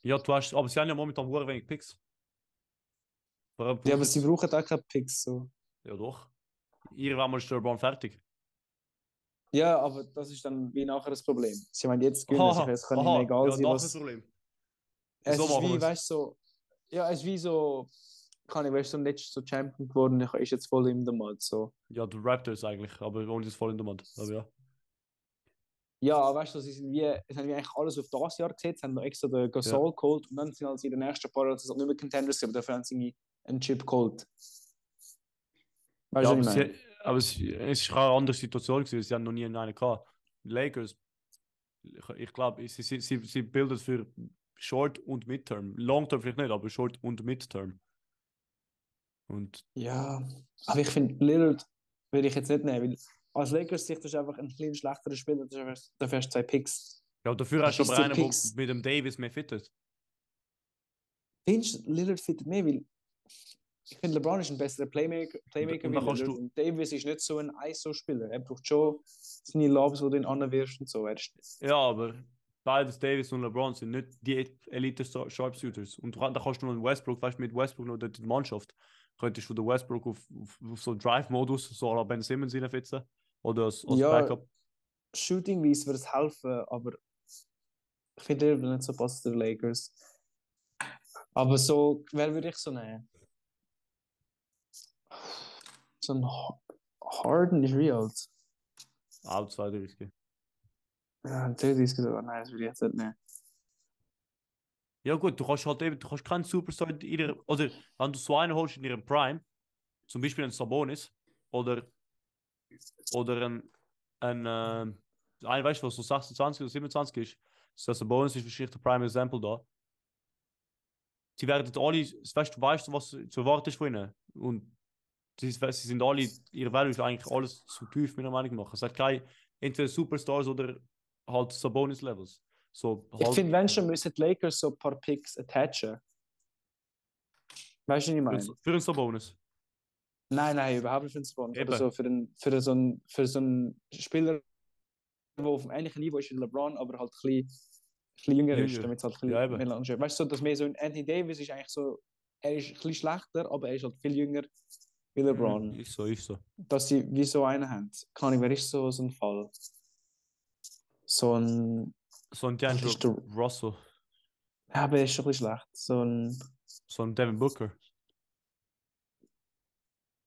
Speaker 2: ja, du hast, aber sie haben ja momentan sehr wenig Picks.
Speaker 1: Ja, aber sie brauchen auch keine Picks. So.
Speaker 2: Ja, doch. Irgendwann mal ist der LeBron fertig.
Speaker 1: Ja, aber das ist dann wie nachher das Problem. Sie wollen jetzt gewinnen,
Speaker 2: Aha,
Speaker 1: es kann ihnen egal
Speaker 2: ja,
Speaker 1: sein,
Speaker 2: das
Speaker 1: was.
Speaker 2: ist das Problem.
Speaker 1: Es
Speaker 2: So
Speaker 1: ist wie, weißt du, so. Ja, es ist wie so. Kann ich, weißt du, so letztes so Champion geworden, ich ist jetzt voll in der Mod. So.
Speaker 2: Ja, die Raptors eigentlich, aber ohne das voll in der Mund. Aber ja.
Speaker 1: Ja, weißt du, sie sind wie, sie haben eigentlich alles auf das Jahr gesetzt, haben noch extra den Gasol geholt und dann sind halt in den nächsten paar Jahren nicht mehr Contenders, aber dafür haben sie irgendwie einen Chip geholt. Weißt
Speaker 2: ja aber, sie, aber es, es ist eine andere Situation gewesen. Sie haben noch nie einen gehabt. Lakers, ich, ich glaube, sie, sie, sie, sie bilden für Short und Midterm. Long Term vielleicht nicht, aber Short und Midterm. Und
Speaker 1: Ja, aber ich finde, Lillard würde ich jetzt nicht nehmen, weil als Lakers Sicht ist einfach ein klein schlechterer Spieler, dafür hast du zwei Picks.
Speaker 2: ja, dafür hast du aber einen, der mit dem Davis mehr fit ist.
Speaker 1: Findest Lillard fittet mehr, weil ich finde, LeBron ist ein besserer Playmaker, Playmaker
Speaker 2: Und
Speaker 1: Lillard
Speaker 2: du-
Speaker 1: und Davis ist nicht so ein ISO-Spieler. Er braucht schon seine Lobs, die du ihn anwirfst und so.
Speaker 2: Ja, aber beides Davis und LeBron sind nicht die Elite Star- Sharpshooters. Und da kannst du noch einen Westbrook, weißt du, mit Westbrook noch die Mannschaft, könntest du den Westbrook auf, auf, auf so Drive-Modus, so à Ben Simmons reinfitzen. Oder als, als
Speaker 1: Ja.
Speaker 2: Backup.
Speaker 1: Shooting-wise würde es helfen, aber ich finde, er nicht so passen zu den Lakers. Aber so, wer würde ich so nehmen? So ein Ha- Harden ist wie alt.
Speaker 2: Auch 32.
Speaker 1: Ja, ein 30 sogar. Nein, das würde ich jetzt nicht nehmen.
Speaker 2: Ja gut, du kannst halt eben, du kannst keinen Superstar in ihrer, oder wenn du so einen holst in ihrem Prime, zum Beispiel einen Sabonis, oder, oder ein, ein, äh, ein weißt du was, so 26 oder 27 ist, so ein Sabonis ist wahrscheinlich der Prime Example da. Sie werden alle, weißt du, weißt was zu erwarten ist von ihnen. Und sie, sie sind alle, ihre Value ist eigentlich alles zu tief, meiner Meinung nach. Es hat keine, entweder Superstars oder halt Sabonis-Levels. So,
Speaker 1: Ich
Speaker 2: halt,
Speaker 1: finde, wenn schon, müssen die Lakers so ein paar Picks attachen. Weißt du, was ich
Speaker 2: für,
Speaker 1: meine?
Speaker 2: ein- für einen Sabonis.
Speaker 1: Nein, nein, überhaupt nicht für den Spawn.
Speaker 2: Eben.
Speaker 1: Oder so für, den, für, so einen, für so einen Spieler, der auf dem ähnlichen Niveau ist wie LeBron, aber halt ein bisschen, ein bisschen jünger, ist, damit es halt ein bisschen
Speaker 2: Ja,
Speaker 1: ist. Weißt du, so, dass mehr so ein Anthony Davis ist eigentlich so, er ist ein bisschen schlechter, aber er ist halt viel jünger wie LeBron.
Speaker 2: Mhm, Ist so, ist so.
Speaker 1: Dass sie wie so einen haben. Kann ich, wer ist so, so ein Fall? So ein,
Speaker 2: So ein D'Angelo Russell,
Speaker 1: ja, aber er ist schon ein bisschen schlecht. So ein,
Speaker 2: so ein Devin Booker.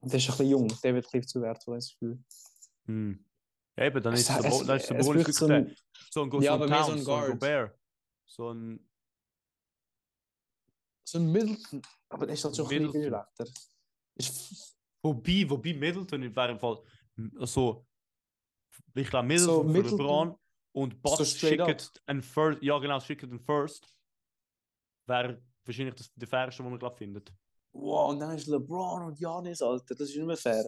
Speaker 1: Der ist ein bisschen jung, der wird ein bisschen zu wertvoll, das Gefühl.
Speaker 2: Hm. Eben, dann ist
Speaker 1: Es-
Speaker 2: der dann ist der
Speaker 1: braucht so ein-.
Speaker 2: So ein, so
Speaker 1: Ja,
Speaker 2: ein
Speaker 1: so ein
Speaker 2: so ein
Speaker 1: Guard.
Speaker 2: Gobert. So ein
Speaker 1: So ein Middleton, aber der ist halt schon ein bisschen viel
Speaker 2: Middleton.
Speaker 1: schlechter. Ist
Speaker 2: Wobei, wobei Middleton wäre im Fall so. Ich glaube,
Speaker 1: So,
Speaker 2: Middleton für
Speaker 1: Middleton-
Speaker 2: LeBron und Bucks
Speaker 1: so
Speaker 2: schickt einen First. Ja, genau, schickt einen First. Wäre wahrscheinlich das, der fairste, den man glaube findet.
Speaker 1: Wow, und dann ist LeBron und Janis, Alter. Das ist nicht mehr fair.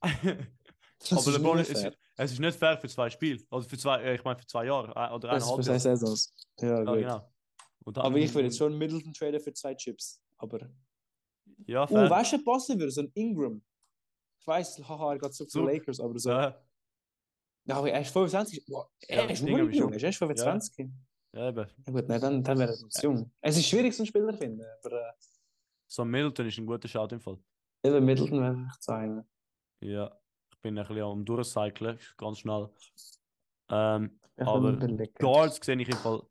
Speaker 2: Aber
Speaker 1: ist
Speaker 2: LeBron,
Speaker 1: mehr
Speaker 2: es, ist nicht fair für zwei Spiele. Also für zwei, äh, ich meine für zwei Jahre äh, oder
Speaker 1: Das ist für
Speaker 2: eineinhalb
Speaker 1: zwei
Speaker 2: Jahre.
Speaker 1: Saisons. Ja,
Speaker 2: Ja,
Speaker 1: gut.
Speaker 2: genau.
Speaker 1: Aber ich würde jetzt schon Middleton traden für zwei Chips. Aber.
Speaker 2: Ja,
Speaker 1: Uh,
Speaker 2: fair.
Speaker 1: weißt du, wer passen würde? So ein Ingram. Ich weiß, haha, er geht so zu. Lakers, aber so. Ja,
Speaker 2: Ja,
Speaker 1: aber er ist 25. Wow, er
Speaker 2: Ja,
Speaker 1: ist
Speaker 2: ist
Speaker 1: jung.
Speaker 2: jung.
Speaker 1: Er ist 25.
Speaker 2: ja, eben.
Speaker 1: Ja, gut, nein, dann, dann wäre er zu jung. Es ist schwierig, so einen Spieler zu finden. Aber äh,
Speaker 2: So Middleton ist ein guter Shout im Fall.
Speaker 1: eben Middleton wäre echt sein.
Speaker 2: Ja, ich bin ein bisschen am Durchcyclen, ganz schnell. Ähm,
Speaker 1: Ich
Speaker 2: Aber. Guards sehe ich im Fall.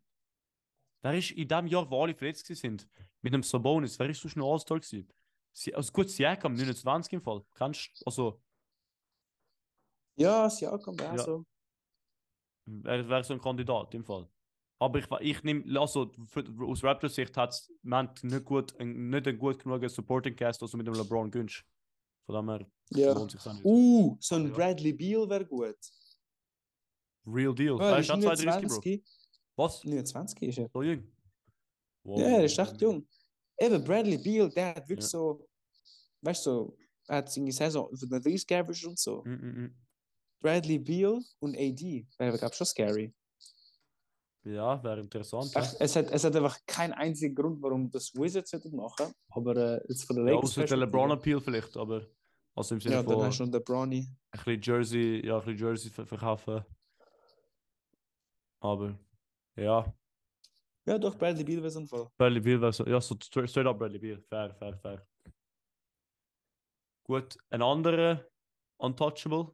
Speaker 2: Wer ist in dem Jahr, wo alle verletzt sind? Mit dem Sabonis, wer ist sonst noch All-Star gewesen? Sie, also gut, Siakam, 29 im Fall. Kannst also,
Speaker 1: Ja, kommt auch
Speaker 2: Ja.
Speaker 1: so.
Speaker 2: er wäre so ein Kandidat im Fall. Aber ich, ich nehme, also für, aus Raptors Sicht hat es nicht gut, ein, nicht ein gut genug Supporting Cast, also mit dem LeBron Günsch. Von dem her
Speaker 1: Ja.
Speaker 2: lohnt sich nicht.
Speaker 1: Uh, so ein. Bradley Beal wäre gut.
Speaker 2: Real Deal.
Speaker 1: Ja, er ist
Speaker 2: auch 32, Bro.
Speaker 1: 29.
Speaker 2: Was?
Speaker 1: 29 ist er.
Speaker 2: So jung? Wow.
Speaker 1: Ja, er ist echt jung. Eben, Bradley Beal, der hat wirklich
Speaker 2: Ja.
Speaker 1: so, weißt du, so, er hat seine Saison von der League Average und so.
Speaker 2: Mm, mm, mm.
Speaker 1: Bradley Beal und AD, wäre, glaube ich, schon scary.
Speaker 2: Ja, wäre interessant. ja.
Speaker 1: Echt, es, hat, es hat einfach keinen einzigen Grund, warum das Wizards würden machen, aber äh, jetzt von der
Speaker 2: Ja,
Speaker 1: Lakers.
Speaker 2: außer der LeBron-Appeal vielleicht, aber also im Sinne
Speaker 1: Ja, dann
Speaker 2: von
Speaker 1: hast du noch den Bronny.
Speaker 2: ein bisschen Jersey, ja, ein bisschen Jersey ver verkaufen. Aber ja,
Speaker 1: Ja, doch, Bradley Beal wäre so ein Fall.
Speaker 2: Bradley Beal wäre so, ja, so straight, straight up Bradley Beal. Fair, fair, fair. Gut, ein anderer Untouchable.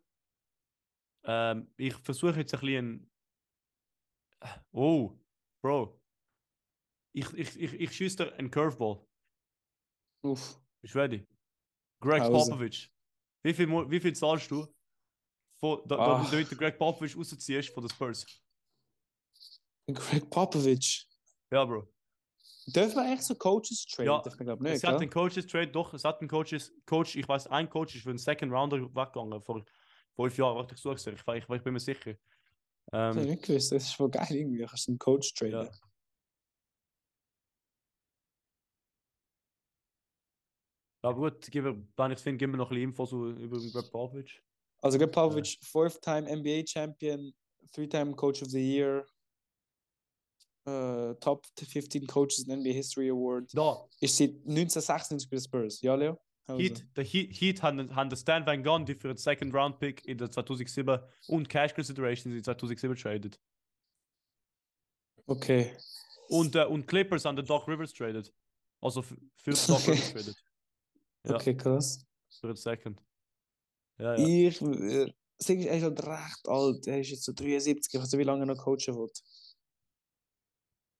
Speaker 2: Ähm, ich versuche jetzt ein bisschen. Oh, Bro. Ich, ich, ich, ich schieße dir einen Curveball.
Speaker 1: Uff.
Speaker 2: Bist du ready? Greg
Speaker 1: Pause.
Speaker 2: Popovich. Wie viel, wie viel zahlst du, von, da, da, damit du Greg Popovich rausziehst von den Spurs?
Speaker 1: Greg Popovich.
Speaker 2: Ja, Bro.
Speaker 1: Dürfen wir echt so Coaches traden?
Speaker 2: Ja,
Speaker 1: wir, glaube
Speaker 2: es
Speaker 1: nicht,
Speaker 2: hat
Speaker 1: gell?
Speaker 2: den Coaches Trade, doch, es hat einen Coaches, Coach, ich weiß, ein Coach ist für einen Second Rounder weggegangen vor fünf Jahren, warte, ich suche es, ich, ich, ich bin mir sicher. Ähm,
Speaker 1: nicht gewusst. Das ist voll geil irgendwie. Du kannst einen Coach traden.
Speaker 2: ja. Aber gut, mir, wenn ich finde, gib mir noch ein bisschen Infos über Greg Popovich.
Speaker 1: Also Greg Popovich, fourth-time NBA Champion, three-time Coach of the Year, äh, Top 15 Coaches in NBA History Award.
Speaker 2: Da,
Speaker 1: Ist seit 1996 bei Spurs. Ja, Leo? Also.
Speaker 2: Heat, der Heat, Heat haben, haben den Stan Van Gundy für einen Second Round Pick in der 2007 und Cash Considerations in 2007 traded.
Speaker 1: Okay.
Speaker 2: Und, äh, und Clippers haben den Doc Rivers traded. Also für, für den Doc
Speaker 1: Okay.
Speaker 2: Rivers traded. Ja.
Speaker 1: Okay, krass.
Speaker 2: Für den Second. Ja, ja.
Speaker 1: Ich äh, er ist halt recht alt. Er ist jetzt so 73. Ich weiß nicht, wie lange er noch coachen wird.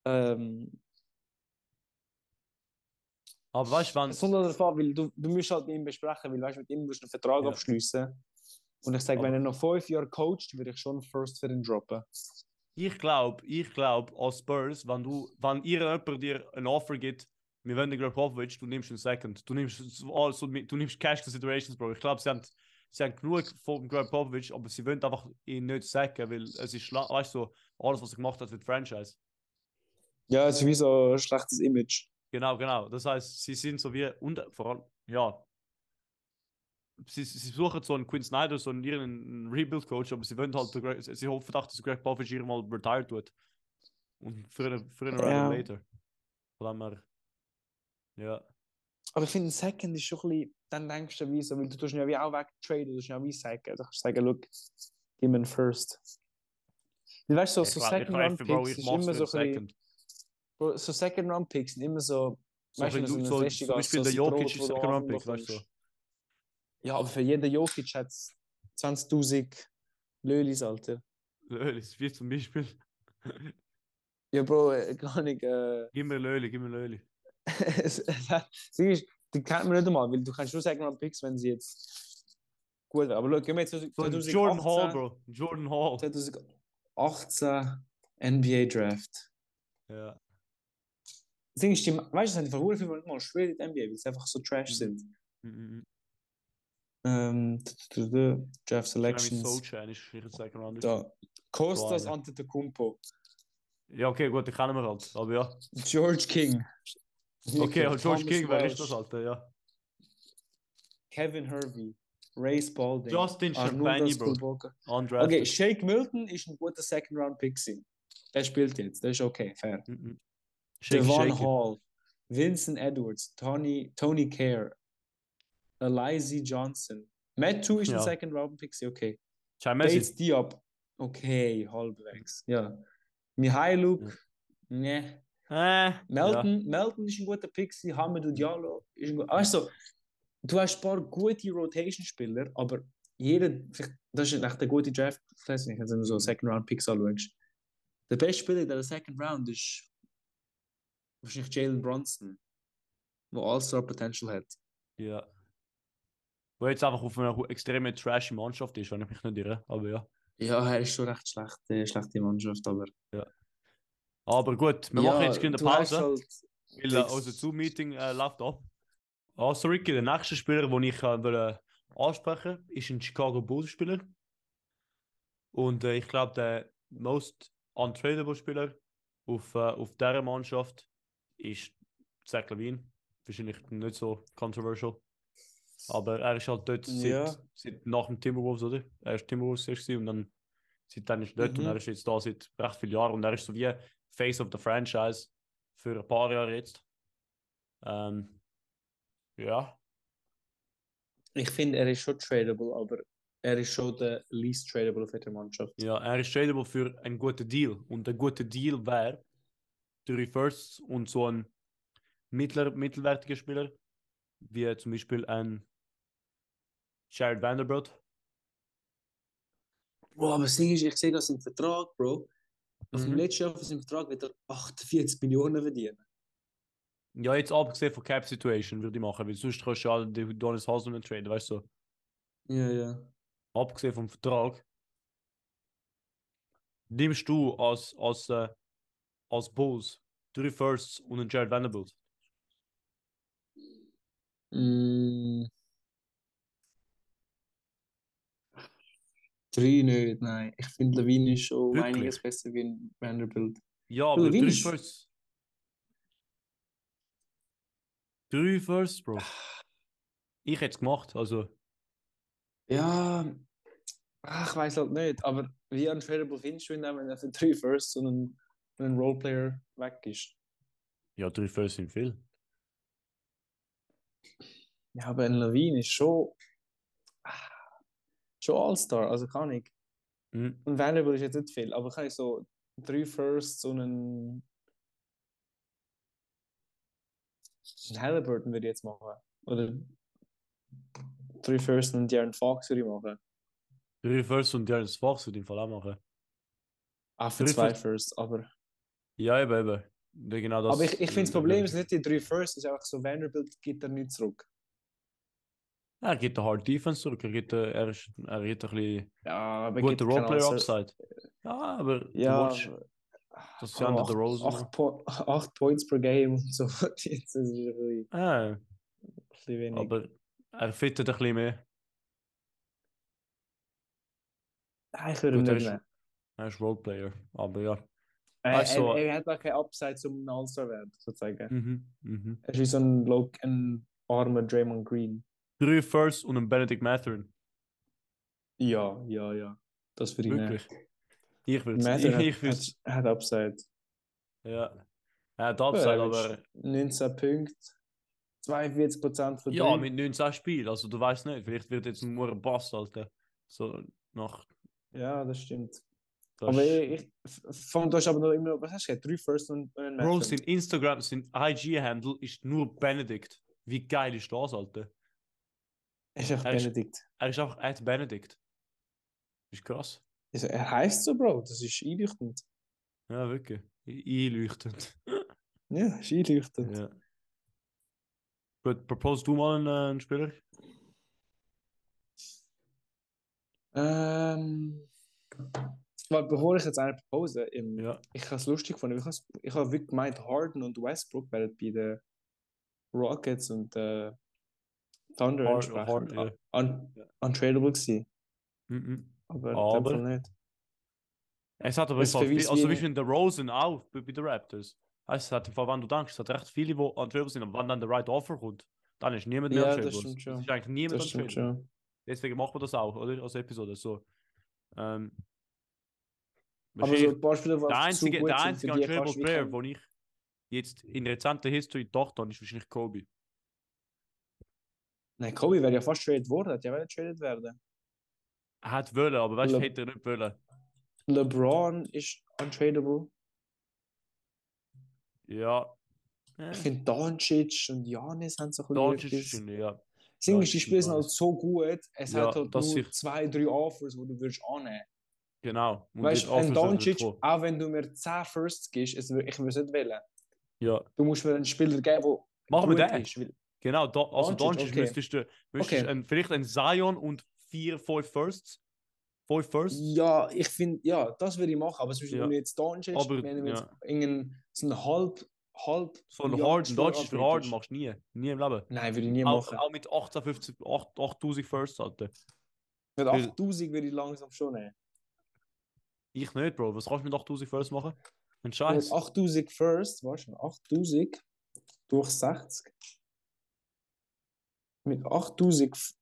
Speaker 1: Ähm,
Speaker 2: Aber weißt du, wenn.
Speaker 1: darauf an, weil du, du musst halt mit ihm besprechen, weil weißt, mit ihm musst du einen Vertrag
Speaker 2: Ja.
Speaker 1: abschließen. Und ich sage, wenn er noch fünf Jahre coacht, würde ich schon First für ihn droppen.
Speaker 2: Ich glaube, ich glaube, als Spurs, wenn du, wenn irgendjemand dir ein Offer gibt, wir wollen den Popovich, du nimmst einen Second. Du nimmst, also, du nimmst Cash Considerations, Bro. Ich glaube, sie haben, sie haben genug von Popovich, aber sie wollen einfach ihn nicht sacken, weil es ist, weißt du, so, alles, was er gemacht hat die Franchise.
Speaker 1: Ja, es ist wie so ein schlechtes Image.
Speaker 2: Genau, genau. Das heißt, sie sind so wie, und vor allem, ja, sie, sie suchen so einen Quinn Snyder, so einen irgendeinen Rebuild-Coach, aber sie wollen halt, sie hoffen, dass Greg Popovich irgendwann mal retired wird. Und früher, früher oder
Speaker 1: Ja.
Speaker 2: later. Von dem her, ja.
Speaker 1: Aber ich finde, Second ist schon ein bisschen. dann denkst du wie so, weil du tust ja wie auch wegtraden, du tust ja wie sagen, du kannst sagen, look, gib mir einen First. Weil weißt du, so, so
Speaker 2: Ich
Speaker 1: Second
Speaker 2: weiß,
Speaker 1: Round
Speaker 2: Bro,
Speaker 1: Picks
Speaker 2: ich
Speaker 1: ist immer so ein bisschen,
Speaker 2: Second.
Speaker 1: Bro, so Second Round Picks sind immer so,
Speaker 2: So,
Speaker 1: weißt du, so
Speaker 2: so,
Speaker 1: Feste
Speaker 2: zum Beispiel der
Speaker 1: so
Speaker 2: Jokic ist
Speaker 1: wo du
Speaker 2: Second Round
Speaker 1: Anfang
Speaker 2: Pick, weißt du?
Speaker 1: Ja, aber für jeden Jokic hat es 20.000 Lölis, Alter.
Speaker 2: Löli, wie zum Beispiel.
Speaker 1: Ja, Bro, äh, gar nicht, äh,
Speaker 2: Gib mir Löli, gib mir Löli.
Speaker 1: es- es hat- sie ist, die kennt man nicht einmal, weil du kannst nur Second Round Picks, wenn sie jetzt gut wäre. Aber schau, gehen wir jetzt zu
Speaker 2: So ein
Speaker 1: 2018,
Speaker 2: Jordan Hall, Bro. Jordan Hall.
Speaker 1: 2018 NBA Draft.
Speaker 2: Ja.
Speaker 1: Ding ist, die, weißt du, es einfach viele Filme mal schwer in der NBA, weil sie einfach so trash
Speaker 2: Mhm.
Speaker 1: sind.
Speaker 2: Mhm, mhm.
Speaker 1: Ähm, Draft Selections. Da. Kostas. Antetokounmpo.
Speaker 2: Ja, okay, gut, die kennen wir halt. Aber ja.
Speaker 1: George King.
Speaker 2: Okay, und George
Speaker 1: Thomas
Speaker 2: King, wer ist das, Alter? Ja.
Speaker 1: Kevin Hervey. Ray Spalding.
Speaker 2: Justin Champagne, Bro.
Speaker 1: Okay, Shake Milton ist ein guter Second Round Pick. gewesen. Der spielt jetzt, das ist okay, fair.
Speaker 2: Mhm. Shaky,
Speaker 1: Devon
Speaker 2: shaky.
Speaker 1: Hall, Vincent Edwards, Tony, Tony Kerr, Eliza Johnson. Matt 2 ist ein
Speaker 2: Ja.
Speaker 1: Second Round Pick, gewesen, okay.
Speaker 2: Chai.
Speaker 1: Bates Diop, okay, halbwegs. Ja. Mihailuk, ne.
Speaker 2: Äh,
Speaker 1: Melton, Melton ist ein guter Pick, gewesen. Hamidou Diallo ist ein guter. Also, du hast ein paar gute Rotation-Spieler, aber jeder, das ist echt eine gute Draft, ich weiß nicht, wenn du so Second Round Picks anschaust. Der beste Spieler in der Second Round ist wahrscheinlich Jalen Bronson, der All-Star Potential hat.
Speaker 2: Ja. ja. Wo jetzt einfach auf einer extrem trashy Mannschaft ist, wenn ich mich nicht irre. Aber ja.
Speaker 1: Ja, er ist schon recht schlecht, äh, schlechte Mannschaft, aber.
Speaker 2: Aber gut, wir
Speaker 1: ja,
Speaker 2: machen jetzt eine Pause,
Speaker 1: Halt
Speaker 2: weil äh, unser Zoom-Meeting äh, läuft ab. Also Ricky, der nächste Spieler, den ich äh, will, ansprechen ist ein Chicago Bulls-Spieler. Und äh, ich glaube, der most untradable Spieler auf, äh, auf dieser Mannschaft ist Zach Levine. Wahrscheinlich nicht so controversial. Aber er ist halt dort seit,
Speaker 1: Ja.
Speaker 2: seit nach dem Timberwolves, oder? Er ist Timberwolves erst und dann seitdem ist er dort
Speaker 1: Mhm.
Speaker 2: und er ist jetzt da seit recht vielen Jahren und er ist so wie Face of the Franchise für ein paar Jahre jetzt. Ähm, ja,
Speaker 1: Ich finde, er ist schon tradable, aber er ist schon der least tradable auf der Mannschaft.
Speaker 2: ja, er ist tradable für einen guten Deal und ein guter Deal wäre drei Firsts und so ein mittler, mittelwertiger Spieler, wie zum Beispiel ein Jared Vanderbilt.
Speaker 1: Bro, aber das Ding ist, ich sehe das im Vertrag, Bro. Nach dem
Speaker 2: Mhm.
Speaker 1: letzten Jahr von seinem Vertrag wird er 48 Millionen verdienen.
Speaker 2: Ja, jetzt abgesehen von Cap Situation würde ich machen, weil sonst kannst du ja alle Donis Haslem traden, weißt du?
Speaker 1: Ja, ja.
Speaker 2: Abgesehen vom Vertrag. Nimmst du als, als, äh, als Bulls drei Firsts und einen Jared Vanderbilt?
Speaker 1: Mm. Drei nicht, nein. Ich finde, Levine ist schon
Speaker 2: Wirklich?
Speaker 1: einiges besser wie ein Vanderbilt.
Speaker 2: Ja, aber
Speaker 1: Levine
Speaker 2: drei
Speaker 1: ist-
Speaker 2: Firsts. Drei Firsts, Bro. Ich hätte es gemacht, also.
Speaker 1: Ja, ach, ich weiß halt nicht. Aber wie untradable findest du ihn, wenn er für drei Firsts und ein, und ein Roleplayer weg ist?
Speaker 2: Ja, drei Firsts sind viel.
Speaker 1: Ja, aber ein Levine ist schon. ah, Schon All-Star, also kann ich.
Speaker 2: Mhm.
Speaker 1: Und Vanderbilt ist jetzt nicht viel, aber kann ich so drei Firsts und einen. einen Halliburton würde ich jetzt machen. Oder drei Firsts und Darren Fox würde ich machen.
Speaker 2: Drei Firsts und Jared Fox würde ich im Fall auch machen.
Speaker 1: Auch für
Speaker 2: Drei
Speaker 1: zwei
Speaker 2: First-
Speaker 1: Firsts, aber.
Speaker 2: Ja, eben, eben. Genau das,
Speaker 1: aber ich, ich finde, das Problem ist nicht die drei Firsts, es ist einfach so, Vanderbilt gibt er nicht zurück.
Speaker 2: Er gibt eine Hard Defense zurück, er gibt, er ist, er gibt ein bisschen
Speaker 1: Ja,
Speaker 2: gute
Speaker 1: gibt keinen
Speaker 2: Roleplayer
Speaker 1: Ansatz.
Speaker 2: Upside. Ja, aber
Speaker 1: Ja, aber-
Speaker 2: das ist ja der Rose.
Speaker 1: acht, po acht Points per Game und so. Jetzt ist ein bisschen,
Speaker 2: Ah,
Speaker 1: ein bisschen wenig.
Speaker 2: aber er fittet ein bisschen mehr.
Speaker 1: Ah, ich würde
Speaker 2: Gut, er
Speaker 1: nicht
Speaker 2: ist-
Speaker 1: nehmen.
Speaker 2: Er ist Roleplayer. Aber ja.
Speaker 1: Er,
Speaker 2: Also-
Speaker 1: er, er hat auch kein Upside um ein All-Star werden, sozusagen.
Speaker 2: Mhm, mhm.
Speaker 1: Er ist wie so ein, Lo- ein armer Draymond Green.
Speaker 2: Drei Firsts und ein Benedict Mathurin.
Speaker 1: Ja, ja, ja. Das ich nehmen.
Speaker 2: Wirklich. Ich würde
Speaker 1: Mather
Speaker 2: ich,
Speaker 1: hat,
Speaker 2: ich
Speaker 1: hat, hat Upside.
Speaker 2: Ja. Er hat Upside,
Speaker 1: Ja,
Speaker 2: aber.
Speaker 1: 19 Punkte, 42% von
Speaker 2: Ja, mit 19 Spielen, also du weißt nicht, vielleicht wird jetzt nur ein Bass, Alter. So nach.
Speaker 1: Ja, das stimmt.
Speaker 2: Das
Speaker 1: aber
Speaker 2: ist-
Speaker 1: ich, von du hast aber noch immer was hast du gesagt? Drei First und ein
Speaker 2: Bro, sein Instagram, sein IG-Handle ist nur Benedict. Wie geil ist das, Alter?
Speaker 1: Ist echt
Speaker 2: Er ist-
Speaker 1: Benedikt.
Speaker 2: Er ist einfach at Benedict. Ist krass.
Speaker 1: Also, er heißt so, Bro. Das ist einleuchtend.
Speaker 2: Ja, wirklich. Einleuchtend.
Speaker 1: Ja, ist einleuchtend.
Speaker 2: ja. Gut, propose du mal einen, äh, einen Spieler?
Speaker 1: Ähm, weil bevor ich jetzt eine propose, im,
Speaker 2: Ja.
Speaker 1: ich habe es lustig gefunden. Ich habe ich hab wirklich gemeint, Harden und Westbrook werden bei den Rockets und äh, Thunder
Speaker 2: Hard-
Speaker 1: entsprechend
Speaker 2: hard, ja.
Speaker 1: un
Speaker 2: Ja.
Speaker 1: untradable gewesen.
Speaker 2: Mhm.
Speaker 1: Aber,
Speaker 2: Aber-
Speaker 1: nicht.
Speaker 2: Es hat aber
Speaker 1: Es
Speaker 2: Fall viel, also
Speaker 1: wie-
Speaker 2: wie in der Rosen auch bei, bei den Raptors. Es hat im Fall, wenn du denkst, es hat recht viele, die untradeable sind, aber wenn dann der right offer kommt, dann ist niemand mehr
Speaker 1: Ja,
Speaker 2: untradeable.
Speaker 1: das
Speaker 2: ist eigentlich niemand
Speaker 1: Das
Speaker 2: untradeable. Deswegen machen wir das auch, oder? Als Episode. So. Ähm,
Speaker 1: Aber so ein paar Spieler, die
Speaker 2: der einzige, der einzige untradeable Player, den ich jetzt in rezenter History gedacht habe, ist wahrscheinlich Kobe.
Speaker 1: Nein, Kobe wäre ja fast traded worden, hat ja wollen traded werden.
Speaker 2: Er hat wollen, aber weißt du, hätte er nicht wollen.
Speaker 1: LeBron ist untradable.
Speaker 2: Ja.
Speaker 1: Ich finde Doncic und Janis haben so ein
Speaker 2: Doncic
Speaker 1: bisschen
Speaker 2: schon, ja.
Speaker 1: Das Ding ist, die Spiele sind halt so gut, es
Speaker 2: Ja,
Speaker 1: hat halt nur
Speaker 2: ich-
Speaker 1: zwei, drei Offers, die du würdest annehmen
Speaker 2: Genau. Und
Speaker 1: Weißt du, ein Doncic, auch wenn du mir 10 Firsts gibst, ich würde es nicht wählen.
Speaker 2: Ja.
Speaker 1: Du musst mir einen Spieler geben, der
Speaker 2: Machen wir den.
Speaker 1: ist.
Speaker 2: Genau, do, also
Speaker 1: Doncic, okay.
Speaker 2: müsstest du, müsstest
Speaker 1: Okay.
Speaker 2: ein, vielleicht ein Zion und vier, fünf Firsts. Fünf Firsts?
Speaker 1: ja, ich finde, ja, das würde ich machen, aber zum Beispiel,
Speaker 2: Ja.
Speaker 1: wenn wir jetzt Doncic,
Speaker 2: Aber,
Speaker 1: wenn wir jetzt
Speaker 2: ja.
Speaker 1: irgendeinen, so einen halb, halb
Speaker 2: So ein Harden, Doncic für. Harden machst du nie. Nie im Leben.
Speaker 1: Nein, würde ich nie
Speaker 2: Auch,
Speaker 1: machen.
Speaker 2: auch mit 18, 50, 8 8000 Firsts, Alter.
Speaker 1: Mit
Speaker 2: weil-
Speaker 1: 8000 würde ich langsam schon nehmen.
Speaker 2: Ich nicht, Bro. Was kannst du mit 8000 Firsts machen? Ein
Speaker 1: Mit
Speaker 2: Scheiß.
Speaker 1: 8000 First, weißt du, 8000 durch 60. Mit 8000 F-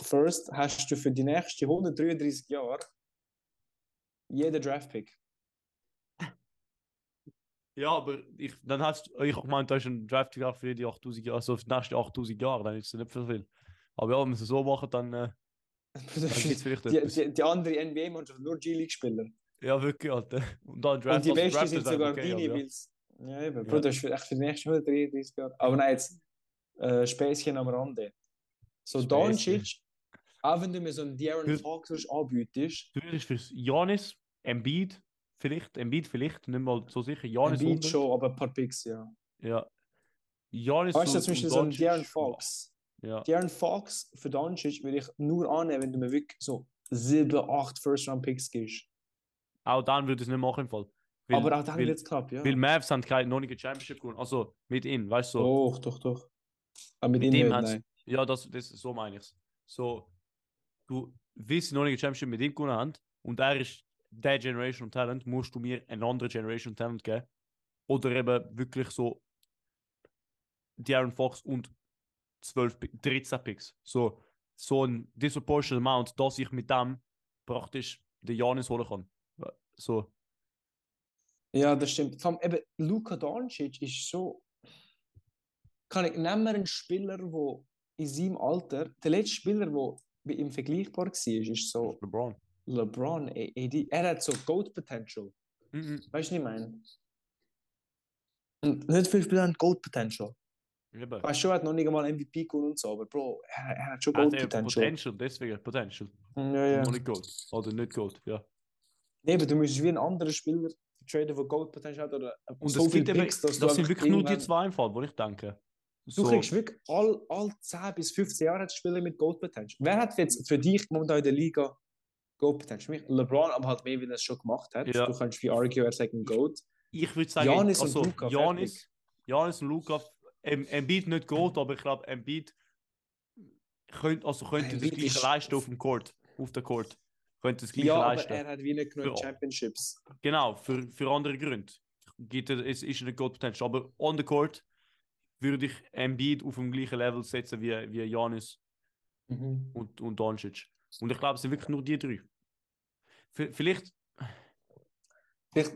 Speaker 1: First hast du für die nächsten 133 Jahre jeden Draftpick.
Speaker 2: Ja, aber ich, dann hast du, ich gemeint, da ist ein Draft für die 8000 Jahre, also für die nächsten 8000 Jahre, dann ist es nicht so viel. Aber ja, wenn wir es so machen, dann, äh, dann gibt es vielleicht
Speaker 1: die,
Speaker 2: etwas.
Speaker 1: die, die andere NBA-Mannschaft nur G-League-Spieler.
Speaker 2: Ja, wirklich, Alter. Und dann Draft
Speaker 1: Und die Besten
Speaker 2: Raptors
Speaker 1: sind sogar
Speaker 2: okay,
Speaker 1: deine,
Speaker 2: ja.
Speaker 1: weil's- Ja, eben. Bro, das ist für, echt für die nächsten 133 Jahre. Aber nein, jetzt äh, Späßchen am Rande. So. Doncic, auch wenn du mir so einen
Speaker 2: Für-
Speaker 1: Fox anbietest,
Speaker 2: Du würdest für Janis, Embiid, vielleicht, Embiid vielleicht, nicht mal so sicher, Janis
Speaker 1: Embiid schon, aber ein paar Picks, ja.
Speaker 2: Ja. Janis
Speaker 1: Weißt du, zum Beispiel so einen De'Aaron Fox.
Speaker 2: Ja.
Speaker 1: De'Aaron Fox für Doncic würde ich nur annehmen, wenn du mir wirklich so 7, 8 First-Round-Picks gibst.
Speaker 2: Auch dann würde ich es nicht machen im Fall. Weil,
Speaker 1: aber auch dann wird es knapp, ja.
Speaker 2: weil Mavs haben keine noch nicht Championship gewonnen. Also mit ihm, weißt du? So.
Speaker 1: Doch, doch, doch. Aber mit,
Speaker 2: Mit
Speaker 1: ihm nein.
Speaker 2: Ja, das, das, so meine ich es. So, du willst noch nicht Championship mit ihm gewonnen haben und er ist der Generation Talent, musst du mir ein anderes Generation Talent geben. Oder eben wirklich so De'Aaron Fox und 12, Pi- 13 Picks. So, so ein disproportionate amount, dass ich mit dem praktisch den Janis holen kann. So,
Speaker 1: Ja, das stimmt. Vor allem eben, Luka Doncic ist so. Kann ich nehmen einen Spieler, der in seinem Alter, der letzte Spieler, der bei ihm vergleichbar war, ist so
Speaker 2: LeBron.
Speaker 1: LeBron. AD. Er hat so Gold Potential.
Speaker 2: Mhm.
Speaker 1: Weißt du, was ich meine? Und nicht viele Spieler haben Gold Potential.
Speaker 2: Eben.
Speaker 1: Weißt du, er hat noch nicht einmal MVP gewonnen und so, aber Bro, er, er hat schon Gold Potential.
Speaker 2: Potential, deswegen Potential.
Speaker 1: Ja, ja.
Speaker 2: Noch nicht Gold. Oder nicht Gold, ja.
Speaker 1: Eben, du musst wie ein anderer Spieler traden, der Gold Potential hat oder
Speaker 2: Und
Speaker 1: so viel Picks, dass
Speaker 2: das sind wirklich nur die zwei im Fall, wo ich denke.
Speaker 1: Du kriegst wirklich all, all 10 bis 15 Jahre Spieler mit Gold Potential. Wer hat jetzt für dich momentan in der Liga Gold Potential? Für mich LeBron, aber halt mehr, wie er es schon gemacht hat.
Speaker 2: Ja.
Speaker 1: Du kannst wie argue, er sagt ein Gold.
Speaker 2: ich würde sagen,
Speaker 1: und
Speaker 2: also,
Speaker 1: Luka,
Speaker 2: Janis, Janis und Luka, em, Embiid nicht Gold, aber ich glaube, Embiid könnte, also könnte das gleiche
Speaker 1: ist-
Speaker 2: leisten auf dem Court, auf der Court. Könnte das gleiche
Speaker 1: Ja, aber
Speaker 2: leisten.
Speaker 1: er hat wie nicht genug
Speaker 2: Für-
Speaker 1: Championships.
Speaker 2: Genau, für, für andere Gründe. Gibt er, es ist nicht Gold Potential, aber on the Court würde ich Embiid auf dem gleichen Level setzen wie, wie Janis
Speaker 1: Mhm.
Speaker 2: und, und Doncic. Und ich glaube, es sind wirklich nur die drei. V vielleicht
Speaker 1: Vielleicht,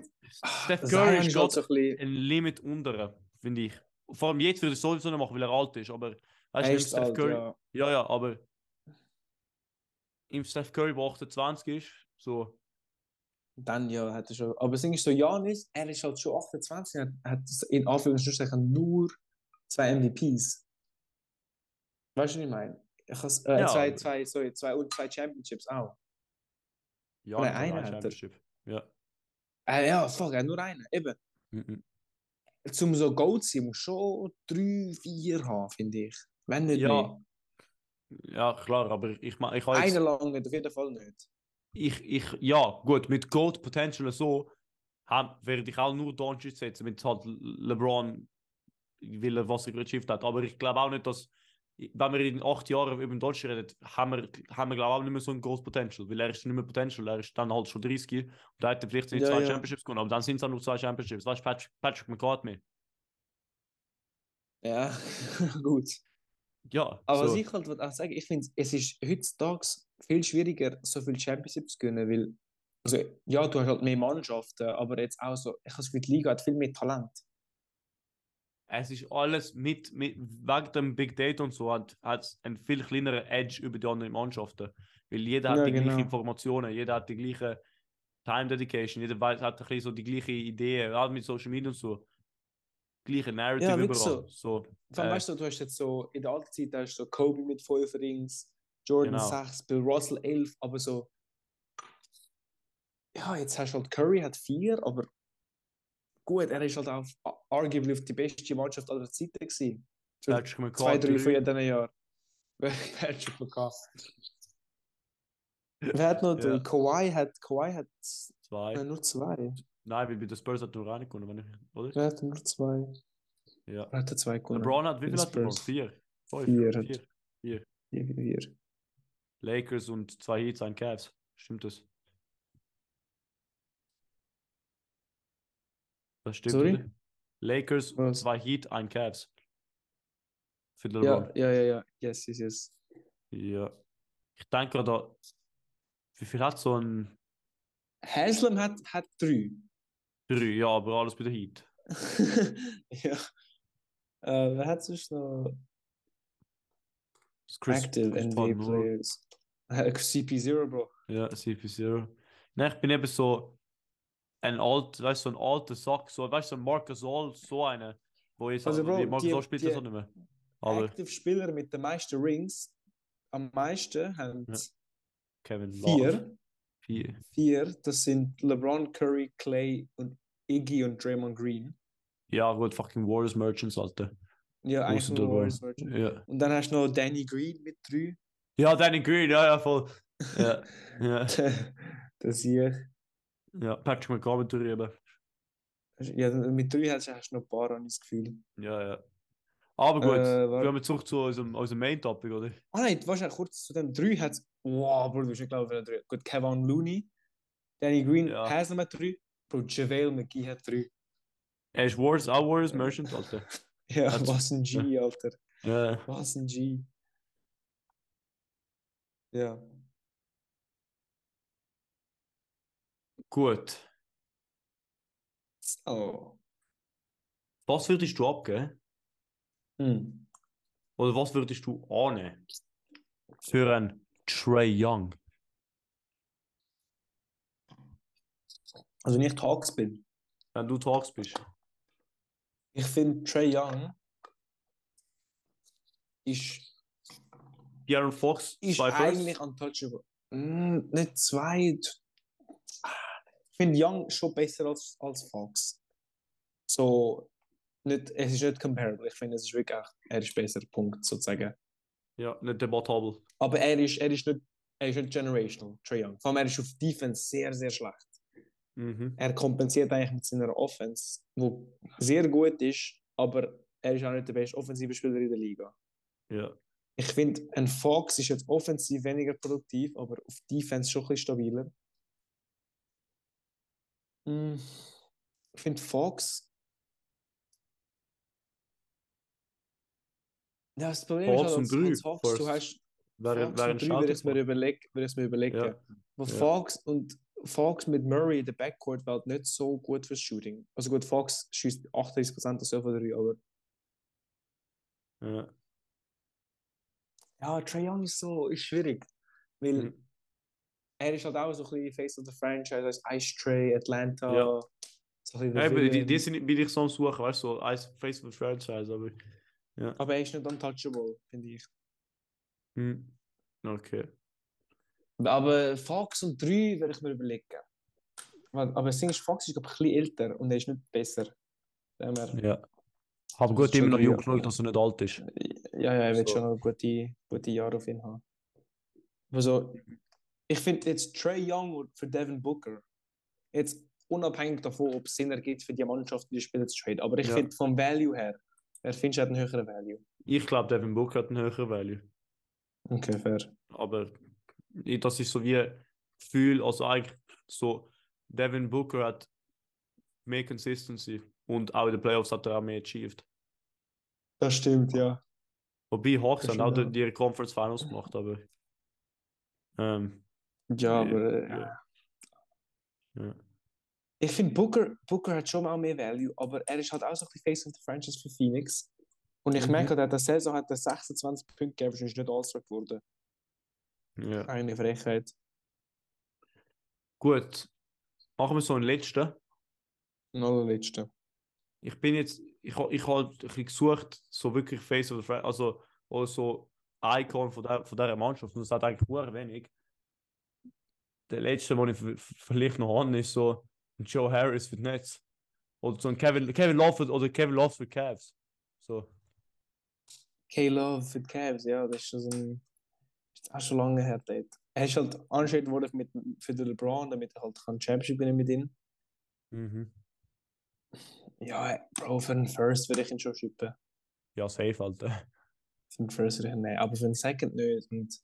Speaker 2: Steph Curry ist
Speaker 1: ist
Speaker 2: gerade
Speaker 1: so ein bisschen,
Speaker 2: ein Limit unter, finde ich. vor allem jetzt würde ich sowieso nicht machen, weil er alt ist, aber weißt du,
Speaker 1: Er ist
Speaker 2: Steph
Speaker 1: alt,
Speaker 2: Curry,
Speaker 1: ja.
Speaker 2: ja, ja, aber im Steph Curry, der 28 ist, so,
Speaker 1: Dann ja, hat er schon. Aber das Ding ist so, Janis, er ist halt schon 28, hat, hat in Anführungsstrichen nur zwei MVPs. Weißt du, was ich meine? Ich has, äh,
Speaker 2: Ja,
Speaker 1: zwei, zwei, sorry, zwei und zwei Championships auch.
Speaker 2: ja,
Speaker 1: Nein, einer
Speaker 2: ein
Speaker 1: hat er.
Speaker 2: Championship. Ja.
Speaker 1: Äh, ja, fuck, nur einen. Eben.
Speaker 2: Mhm.
Speaker 1: Zum so Gold zu sein, muss schon drei, vier haben, finde ich. Wenn nicht
Speaker 2: Ja,
Speaker 1: mehr.
Speaker 2: Ja, klar, aber ich meine, ich habe jetzt,
Speaker 1: Einen lang nicht, auf jeden Fall nicht.
Speaker 2: ich, ich, ja, gut, mit Gold Potential so, werde ich auch nur Doncic setzen, mit halt LeBron, weil er was er gerade geschifft hat. Aber ich glaube auch nicht, dass, wenn wir in acht Jahren über Doncic reden, haben wir, haben wir glaube ich auch nicht mehr so ein großes Potential, weil er ist nicht mehr Potential, er ist dann halt schon 30 und da er vielleicht seine
Speaker 1: Ja,
Speaker 2: zwei
Speaker 1: ja.
Speaker 2: Championships gewonnen, aber dann sind es auch nur zwei Championships. Weißt du, Patrick, Patrick McCart mehr.
Speaker 1: Ja, gut.
Speaker 2: Ja,
Speaker 1: Aber was
Speaker 2: so.
Speaker 1: ich halt auch sagen, ich finde, es ist heutzutage viel schwieriger, so viel Championships zu gewinnen, weil, also, ja, du hast halt mehr Mannschaften, aber jetzt auch so, ich habe das Gefühl, die Liga hat viel mehr Talent.
Speaker 2: es ist alles mit, mit wegen dem Big Data und so hat es einen viel kleineren Edge über die anderen Mannschaften. Weil jeder hat
Speaker 1: Ja,
Speaker 2: die
Speaker 1: genau.
Speaker 2: gleichen Informationen, jeder hat die gleiche Time Dedication, jeder weiß, hat ein bisschen so die gleiche Idee, auch mit Social Media und so. Gleiche Narrative
Speaker 1: Ja,
Speaker 2: überall. So.
Speaker 1: Vor allem,
Speaker 2: Äh,
Speaker 1: weißt du, du hast jetzt so, in der alten Zeit hast du so Kobe mit 5 Rings, Jordan
Speaker 2: Genau.
Speaker 1: 6, Bill Russell 11, aber so, ja, jetzt hast du halt Curry hat 4, aber gut, er ist halt auch arguably auf die beste Mannschaft aller Zeiten gewesen.
Speaker 2: Patrick
Speaker 1: zwei,
Speaker 2: McCart,
Speaker 1: drei von
Speaker 2: drei.
Speaker 1: jedem Jahr. Patrick McCart. Wer hat noch
Speaker 2: Ja.
Speaker 1: Kawhi hat, Kawhi hat
Speaker 2: Zwei.
Speaker 1: äh, nur zwei.
Speaker 2: Nein, weil bei den Spurs hat nur eine gewonnen, wenn ich, oder?
Speaker 1: Wer hat nur zwei?
Speaker 2: Ja.
Speaker 1: Wer hat zwei gewonnen?
Speaker 2: LeBron hat, wie viel hat LeBron?
Speaker 1: Spurs.
Speaker 2: Vier. Fünf.
Speaker 1: Vier
Speaker 2: Vier.
Speaker 1: Vier, vier, vier.
Speaker 2: Lakers und zwei Heats, ein Cavs. Stimmt das? Das stimmt,
Speaker 1: Sorry?
Speaker 2: oder? Lakers,
Speaker 1: Was?
Speaker 2: zwei Heat, ein Cavs. Für
Speaker 1: Ja,
Speaker 2: LeBron.
Speaker 1: ja, ja, ja. Yes, yes, yes.
Speaker 2: Ja. Ich denke da, wie viel hat so ein
Speaker 1: Haslam hat, hat drei.
Speaker 2: Drei? Ja, aber alles bei der Heat.
Speaker 1: ja. Äh, wer hat sonst noch
Speaker 2: Chris-
Speaker 1: Active
Speaker 2: Chris
Speaker 1: NBA
Speaker 2: Paul nur.
Speaker 1: Players? Äh, CP0, Bro.
Speaker 2: Ja, CP0. Nein, ich bin eben so ein alt, weißt du, so ein alter Sack, so, weißt du, Marcus All, so einer, wo ich
Speaker 1: Also, Bro,
Speaker 2: Marcus
Speaker 1: die-
Speaker 2: All spielt
Speaker 1: die-
Speaker 2: das auch nicht mehr. Aber
Speaker 1: Active-Spieler mit den meisten Rings. Am meisten haben
Speaker 2: Ja. Kevin Love.
Speaker 1: vier.
Speaker 2: Vier.
Speaker 1: Vier. Das sind LeBron, Curry, Clay und Iggy und Draymond Green.
Speaker 2: Ja, gut, fucking Warriors Merchants, Alter.
Speaker 1: Ja, eigentlich nur. Warriors Merchant.
Speaker 2: Ja.
Speaker 1: Und dann hast du noch Danny Green mit drei.
Speaker 2: Ja, Danny Green, ja, ja, voll. Ja, ja,
Speaker 1: das hier.
Speaker 2: ja. Patrick McCormick eben.
Speaker 1: Ja, mit drei hast, hast du noch ein paar, habe ich das Gefühl.
Speaker 2: Ja, ja. Aber gut,
Speaker 1: Äh,
Speaker 2: wir haben zurück zu unserem, unserem Main-Topic, oder?
Speaker 1: Ah nein, wahrscheinlich kurz zu dem drei hat es. Wow, Bro, du bist nicht glauben, wer drei. Gut, Kevin Looney, Danny Green,
Speaker 2: Ja.
Speaker 1: Haslam hat drei. Bro, JaVale McGee hat drei.
Speaker 2: Er ist Warriors, auch Warriors Merchant, Alter.
Speaker 1: Ja,
Speaker 2: Hat's-
Speaker 1: was ein G, Alter.
Speaker 2: Ja.
Speaker 1: Was ein G. Ja.
Speaker 2: Gut.
Speaker 1: Oh.
Speaker 2: Was würdest du abgeben?
Speaker 1: Hm.
Speaker 2: Oder was würdest du annehmen? Für einen Trey Young?
Speaker 1: Also nicht Hawks bin.
Speaker 2: Wenn du Talks bist.
Speaker 1: Ich finde Trey Young ist,
Speaker 2: Aaron Fox,
Speaker 1: ist eigentlich untouchable. Hm, nicht zwei. Ich finde Young schon besser als, als Fox. So, nicht, es ist nicht comparable. Ich finde, es ist wirklich, er ist besser, Punkt, sozusagen.
Speaker 2: Ja, nicht debattabel.
Speaker 1: Aber er ist, er ist, nicht, er ist nicht generational, Trey Young. Vor allem, er ist auf Defense sehr, sehr schlecht.
Speaker 2: Mhm.
Speaker 1: Er kompensiert eigentlich mit seiner Offense, wo sehr gut ist, aber er ist auch nicht der beste offensive Spieler in der Liga.
Speaker 2: Ja.
Speaker 1: Ich finde, ein Fox ist jetzt offensiv weniger produktiv, aber auf Defense schon ein bisschen stabiler. Mm, Ich finde Fox. Ja, das Problem
Speaker 2: Fox
Speaker 1: ist halt,
Speaker 2: und
Speaker 1: als, Fox, du hast
Speaker 2: Wäre,
Speaker 1: Fox
Speaker 2: wäre ein
Speaker 1: und drei, würde ich mir überlegen. Überlegen.
Speaker 2: Ja.
Speaker 1: Aber
Speaker 2: Ja.
Speaker 1: Fox und Fox mit Murray in der Backcourt halt nicht so gut fürs Shooting. Also gut, Fox schießt 38% oder so von der drei, aber
Speaker 2: Ja.
Speaker 1: Ja, Trae Young ist so ist schwierig. Weil
Speaker 2: Mhm.
Speaker 1: er ist halt auch so ein bisschen Face of the Franchise, als Ice Tray, Atlanta.
Speaker 2: Ja.
Speaker 1: So ein
Speaker 2: Ja, aber die, die sind bin ich so am Suchen, weißt du, so als Face of the Franchise, aber.
Speaker 1: Aber er ist nicht untouchable, finde ich.
Speaker 2: Hm. Okay.
Speaker 1: Aber Fox und 3 werde ich mir überlegen. Aber das Ding ist, Fox ist glaub ich, ein bisschen älter und er ist nicht besser. Dem her-
Speaker 2: Ja. Aber gut, immer noch jung genug, dass er nicht alt ist.
Speaker 1: Ja, ja, er wird
Speaker 2: So.
Speaker 1: schon noch gute, gute Jahre auf ihn haben. Also, ich finde jetzt Trey Young für Devin Booker, jetzt unabhängig davon, ob es Sinn ergibt für die Mannschaft, die Spieler zu traden, aber ich
Speaker 2: Ja.
Speaker 1: finde vom Value her, wer findest du einen höheren Value?
Speaker 2: Ich glaube, Devin Booker hat einen höheren Value.
Speaker 1: Okay, fair.
Speaker 2: Aber ich- das ist so wie Gefühl, also eigentlich so, Devin Booker hat mehr Consistency und auch in den Playoffs hat er auch mehr achieved.
Speaker 1: Das stimmt, ja.
Speaker 2: Wobei Hawks haben auch
Speaker 1: stimmt,
Speaker 2: die, Conference Finals gemacht, aber. Ähm,
Speaker 1: Ja, aber äh,
Speaker 2: ja. ja.
Speaker 1: ich finde Booker, Booker hat schon mal mehr Value, aber er ist halt auch so ein bisschen Face of the Franchise für Phoenix. Und ich
Speaker 2: Mhm.
Speaker 1: merke, dass der Saison hat er 26 Punkte gegeben, ist nicht All-Star geworden.
Speaker 2: Ja.
Speaker 1: Eine Frechheit.
Speaker 2: Gut. Machen wir so einen letzten.
Speaker 1: Und allerletzte.
Speaker 2: Ich bin jetzt, ich, ich habe ein bisschen gesucht, so wirklich Face of the Franchise, also oder so Icon von der, von dieser Mannschaft. Und es hat eigentlich nur wenig. Der letzte, den ich vielleicht noch habe, ist so Joe Harris für die Nets. Oder so ein Kevin, Kevin Love für- oder Kevin Love für Cavs. So.
Speaker 1: K-Love für Cavs, ja, das ist schon so ein. Ist auch schon lange her dort. Er ist halt angestellt worden mit, für den LeBron, damit er halt kann Championship gewinnen mit ihm.
Speaker 2: Mhm.
Speaker 1: Ja, Bro, für einen First würde ich ihn schon schippen.
Speaker 2: Ja, safe, Alter.
Speaker 1: Für einen First würde ich ihn nehmen, aber für einen Second nicht. Und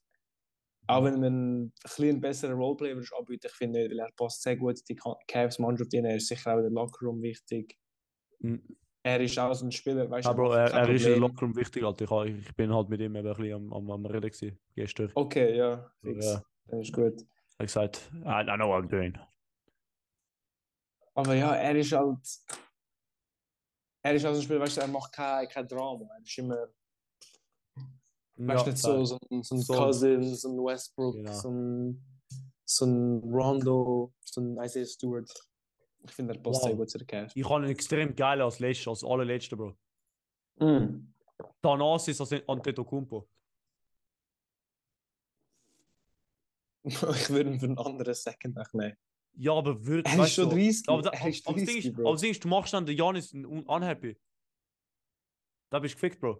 Speaker 1: auch wenn man ein bisschen besseren Roleplayer anbieten, ich finde nicht, weil er passt sehr gut die Ca- Cavs-Mannschaft rein, er ist sicher auch in der Lockerroom wichtig.
Speaker 2: Mhm.
Speaker 1: Er ist auch so ein Spieler, weißt du,
Speaker 2: Ja,
Speaker 1: macht
Speaker 2: er, er ist. Lockerroom wichtig, Alter. Ich, ich bin halt mit ihm eben ein bisschen am, am, am Reden gewesen, gestern.
Speaker 1: Okay, ja, fix.
Speaker 2: Ja.
Speaker 1: Das ist gut.
Speaker 2: Er hat gesagt, I, I know what I'm doing.
Speaker 1: Aber ja, er ist halt. Er ist auch so ein Spieler, weißt du, er macht kein, kein Drama. Er ist immer, weißt du, nicht so, so, ein- so ein
Speaker 2: So-
Speaker 1: Cousin, so ein Westbrook,
Speaker 2: Genau.
Speaker 1: so ein, so ein Rondo, so ein Isaiah Stewart. Ich finde, er passt
Speaker 2: Wow.
Speaker 1: sehr gut zu der Cavs.
Speaker 2: Ich habe ihn extrem geil als letzter, als allerletzter, Bro.
Speaker 1: Mm.
Speaker 2: Thanasis als Antetokounmpo.
Speaker 1: ich würde ihn für einen anderen Second noch nehmen.
Speaker 2: Ja, aber wirklich.
Speaker 1: Er ist schon 30.
Speaker 2: Aber, da,
Speaker 1: er ist
Speaker 2: aber das Ding
Speaker 1: 30,
Speaker 2: ist,
Speaker 1: Bro.
Speaker 2: aber Ding ist, du machst dann den Janis un- unhappy. Da bist du gefickt, Bro.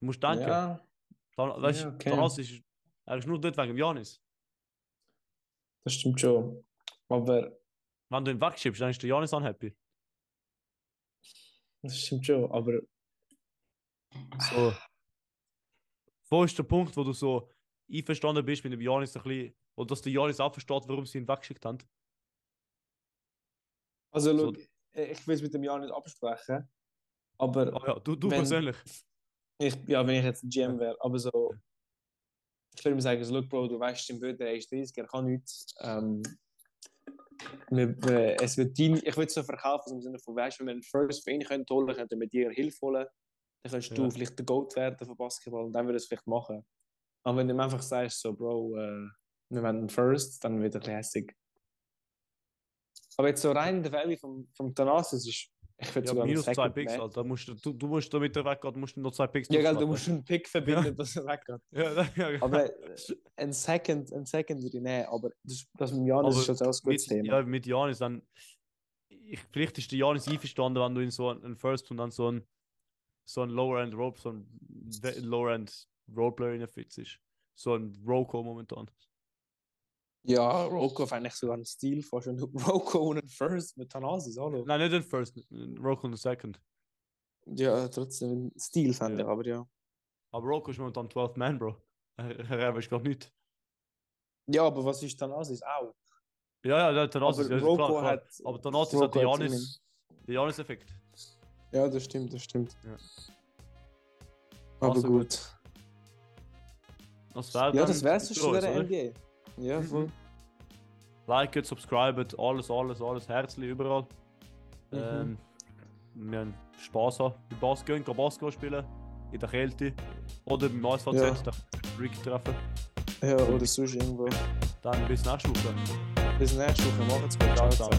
Speaker 2: Du musst denken.
Speaker 1: Ja,
Speaker 2: Than weißt,
Speaker 1: ja, okay.
Speaker 2: Ist, er ist nur dort wegen dem Janis.
Speaker 1: das stimmt schon. Aber
Speaker 2: Wenn du ihn wegschiebst, dann ist der Janis unhappy.
Speaker 1: das stimmt schon. Aber
Speaker 2: So. Wo ist der Punkt, wo du so einverstanden bist mit dem Janis ein bisschen, oder dass der Janis auch versteht, warum sie ihn weggeschickt haben?
Speaker 1: also,
Speaker 2: So-
Speaker 1: ich will es mit dem nicht absprechen. Aber
Speaker 2: Ah ja, du, du
Speaker 1: Wenn-
Speaker 2: persönlich.
Speaker 1: Ich, ja, wenn ich jetzt ein GM wäre, aber so. Ich würde mir sagen, so, look, Bro, du weißt, im Böden, er ist 30, er kann nichts. Ähm, wir, es wird dein, ich würde es so verkaufen, im Sinne von, weißt du, wenn wir einen First für ihn holen, könnte er mit dir Hilfe holen, dann könntest du
Speaker 2: Ja.
Speaker 1: vielleicht der Goat werden von Basketball und dann würde es vielleicht machen. Aber wenn du ihm einfach sagst, so, Bro, äh, wir wollen einen First, dann wird er lässig. Aber jetzt so rein der Value vom, vom Thanasis ist, ich würde
Speaker 2: Ja,
Speaker 1: sogar
Speaker 2: minus zwei Picks,
Speaker 1: nehmen.
Speaker 2: Alter. Musst, du, du, du musst damit er weggeht, musst du noch zwei Picks
Speaker 1: Ja, gell, du musst einen Pick verbinden, dass er weggeht.
Speaker 2: Ja, ja, ja.
Speaker 1: Aber ein Second, ein Second würde ich nehmen, aber das, das mit Janis
Speaker 2: Aber
Speaker 1: ist jetzt auch ein gutes
Speaker 2: mit,
Speaker 1: Thema.
Speaker 2: ja, mit Janis dann. Ich, vielleicht ist der Janis einverstanden, wenn du in so einen First und dann so ein so ein Lower End Rope, so ein We- Lower End Roleplayer in der Fix ist. So ein Roko momentan.
Speaker 1: Ja, Roko ist eigentlich sogar ein Stil fast. Und Roko und ein First mit Thanasis, hallo.
Speaker 2: Nein, nicht den First, Roko und den Second.
Speaker 1: Ja, trotzdem ein Stil fand
Speaker 2: Ja.
Speaker 1: ich, aber ja.
Speaker 2: Aber Roko ist momentan 12 Man, Bro. Er, ist gar nicht.
Speaker 1: Ja, aber was ist Thanasis? Auch.
Speaker 2: Ja, ja, der Thanasis,
Speaker 1: Aber
Speaker 2: ja, ist
Speaker 1: Roko
Speaker 2: klar, klar.
Speaker 1: hat.
Speaker 2: Aber Thanasis
Speaker 1: Roko
Speaker 2: hat den Janis, den Janis-Effekt.
Speaker 1: Ja, das stimmt, das stimmt.
Speaker 2: Ja.
Speaker 1: Aber
Speaker 2: Also
Speaker 1: gut.
Speaker 2: Das wär
Speaker 1: Ja, das wär's schon
Speaker 2: uns,
Speaker 1: der
Speaker 2: oder?
Speaker 1: NBA. Ja, voll.
Speaker 2: Mhm. Liket, subscribet, alles, alles, alles, herzlich überall.
Speaker 1: Mhm.
Speaker 2: Ähm, wir haben Spaß haben. Mit Basketball, gehen Basketball spielen. in der Kälte. Oder beim ASVZ
Speaker 1: Ja.
Speaker 2: den Rick treffen.
Speaker 1: Ja, oder sonst irgendwo.
Speaker 2: Dann bis nächste Woche.
Speaker 1: Bis nächste Woche. Macht's gut.
Speaker 2: Ciao
Speaker 1: Ciao.